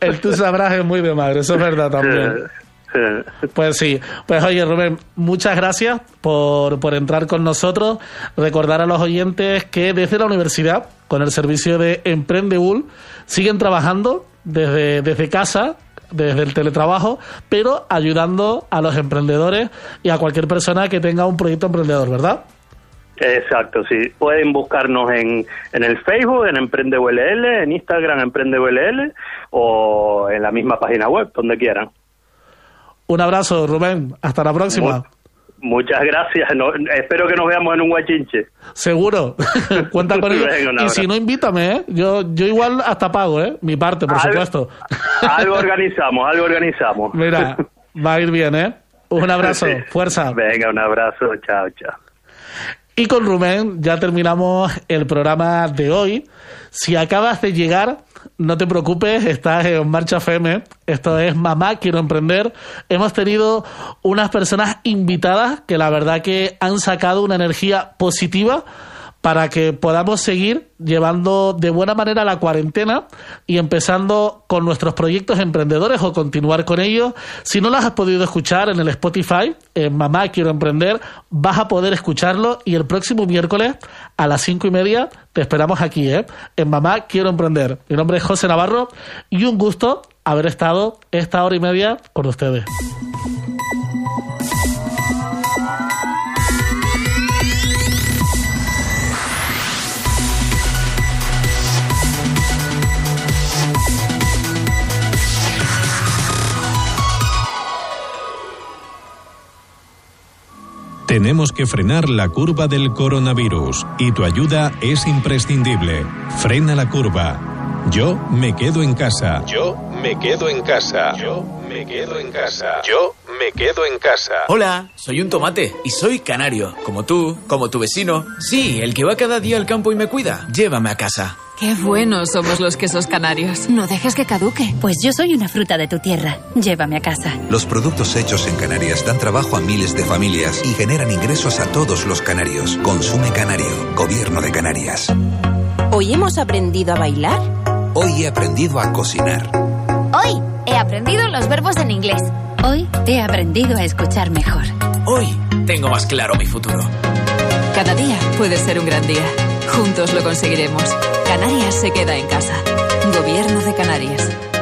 El tú sabrás es muy de madre, eso es verdad también. Pues sí, pues oye Rubén, muchas gracias por, por entrar con nosotros. Recordar a los oyentes que desde la universidad, con el servicio de Emprendeul, siguen trabajando desde, desde casa, desde el teletrabajo, pero ayudando a los emprendedores y a cualquier persona que tenga un proyecto emprendedor, ¿verdad? Exacto, sí. Pueden buscarnos en, en el Facebook, en Emprende ULL, en Instagram, Emprende ULL, o en la misma página web, donde quieran. Un abrazo, Rubén. Hasta la próxima. Muchas gracias. No- espero que nos veamos en un guachinche. Seguro. Cuenta con ello. Y si no, invítame, ¿eh? Yo, yo igual hasta pago, ¿eh? Mi parte, por Algo- supuesto. Algo organizamos, algo organizamos. Mira, va a ir bien, ¿eh? Un abrazo, Sí. fuerza. Venga, un abrazo. Chao, chao. Y con Rubén ya terminamos el programa de hoy. Si acabas de llegar, no te preocupes, estás en Marcha FM. Esto es Mamá Quiero Emprender. Hemos tenido unas personas invitadas que la verdad que han sacado una energía positiva para que podamos seguir llevando de buena manera la cuarentena y empezando con nuestros proyectos emprendedores o continuar con ellos. Si no las has podido escuchar en el Spotify, en Mamá Quiero Emprender, vas a poder escucharlo y el próximo miércoles a las cinco y media te esperamos aquí, ¿eh? en Mamá Quiero Emprender. Mi nombre es José Navarro y un gusto haber estado esta hora y media con ustedes. Tenemos que frenar la curva del coronavirus y tu ayuda es imprescindible. Frena la curva. Yo me quedo en casa. Yo me quedo en casa. Yo me quedo en casa. Yo me quedo en casa. Hola, soy un tomate y soy canario, como tú, como tu vecino. Sí, el que va cada día al campo y me cuida. Llévame a casa. Qué buenos somos los quesos canarios. No dejes que caduque. Pues yo soy una fruta de tu tierra. Llévame a casa. Los productos hechos en Canarias dan trabajo a miles de familias y generan ingresos a todos los canarios. Consume Canario, Gobierno de Canarias. Hoy hemos aprendido a bailar. Hoy he aprendido a cocinar. Hoy he aprendido los verbos en inglés. Hoy he aprendido a escuchar mejor. Hoy tengo más claro mi futuro. Cada día puede ser un gran día. Juntos lo conseguiremos. Canarias se queda en casa. Gobierno de Canarias.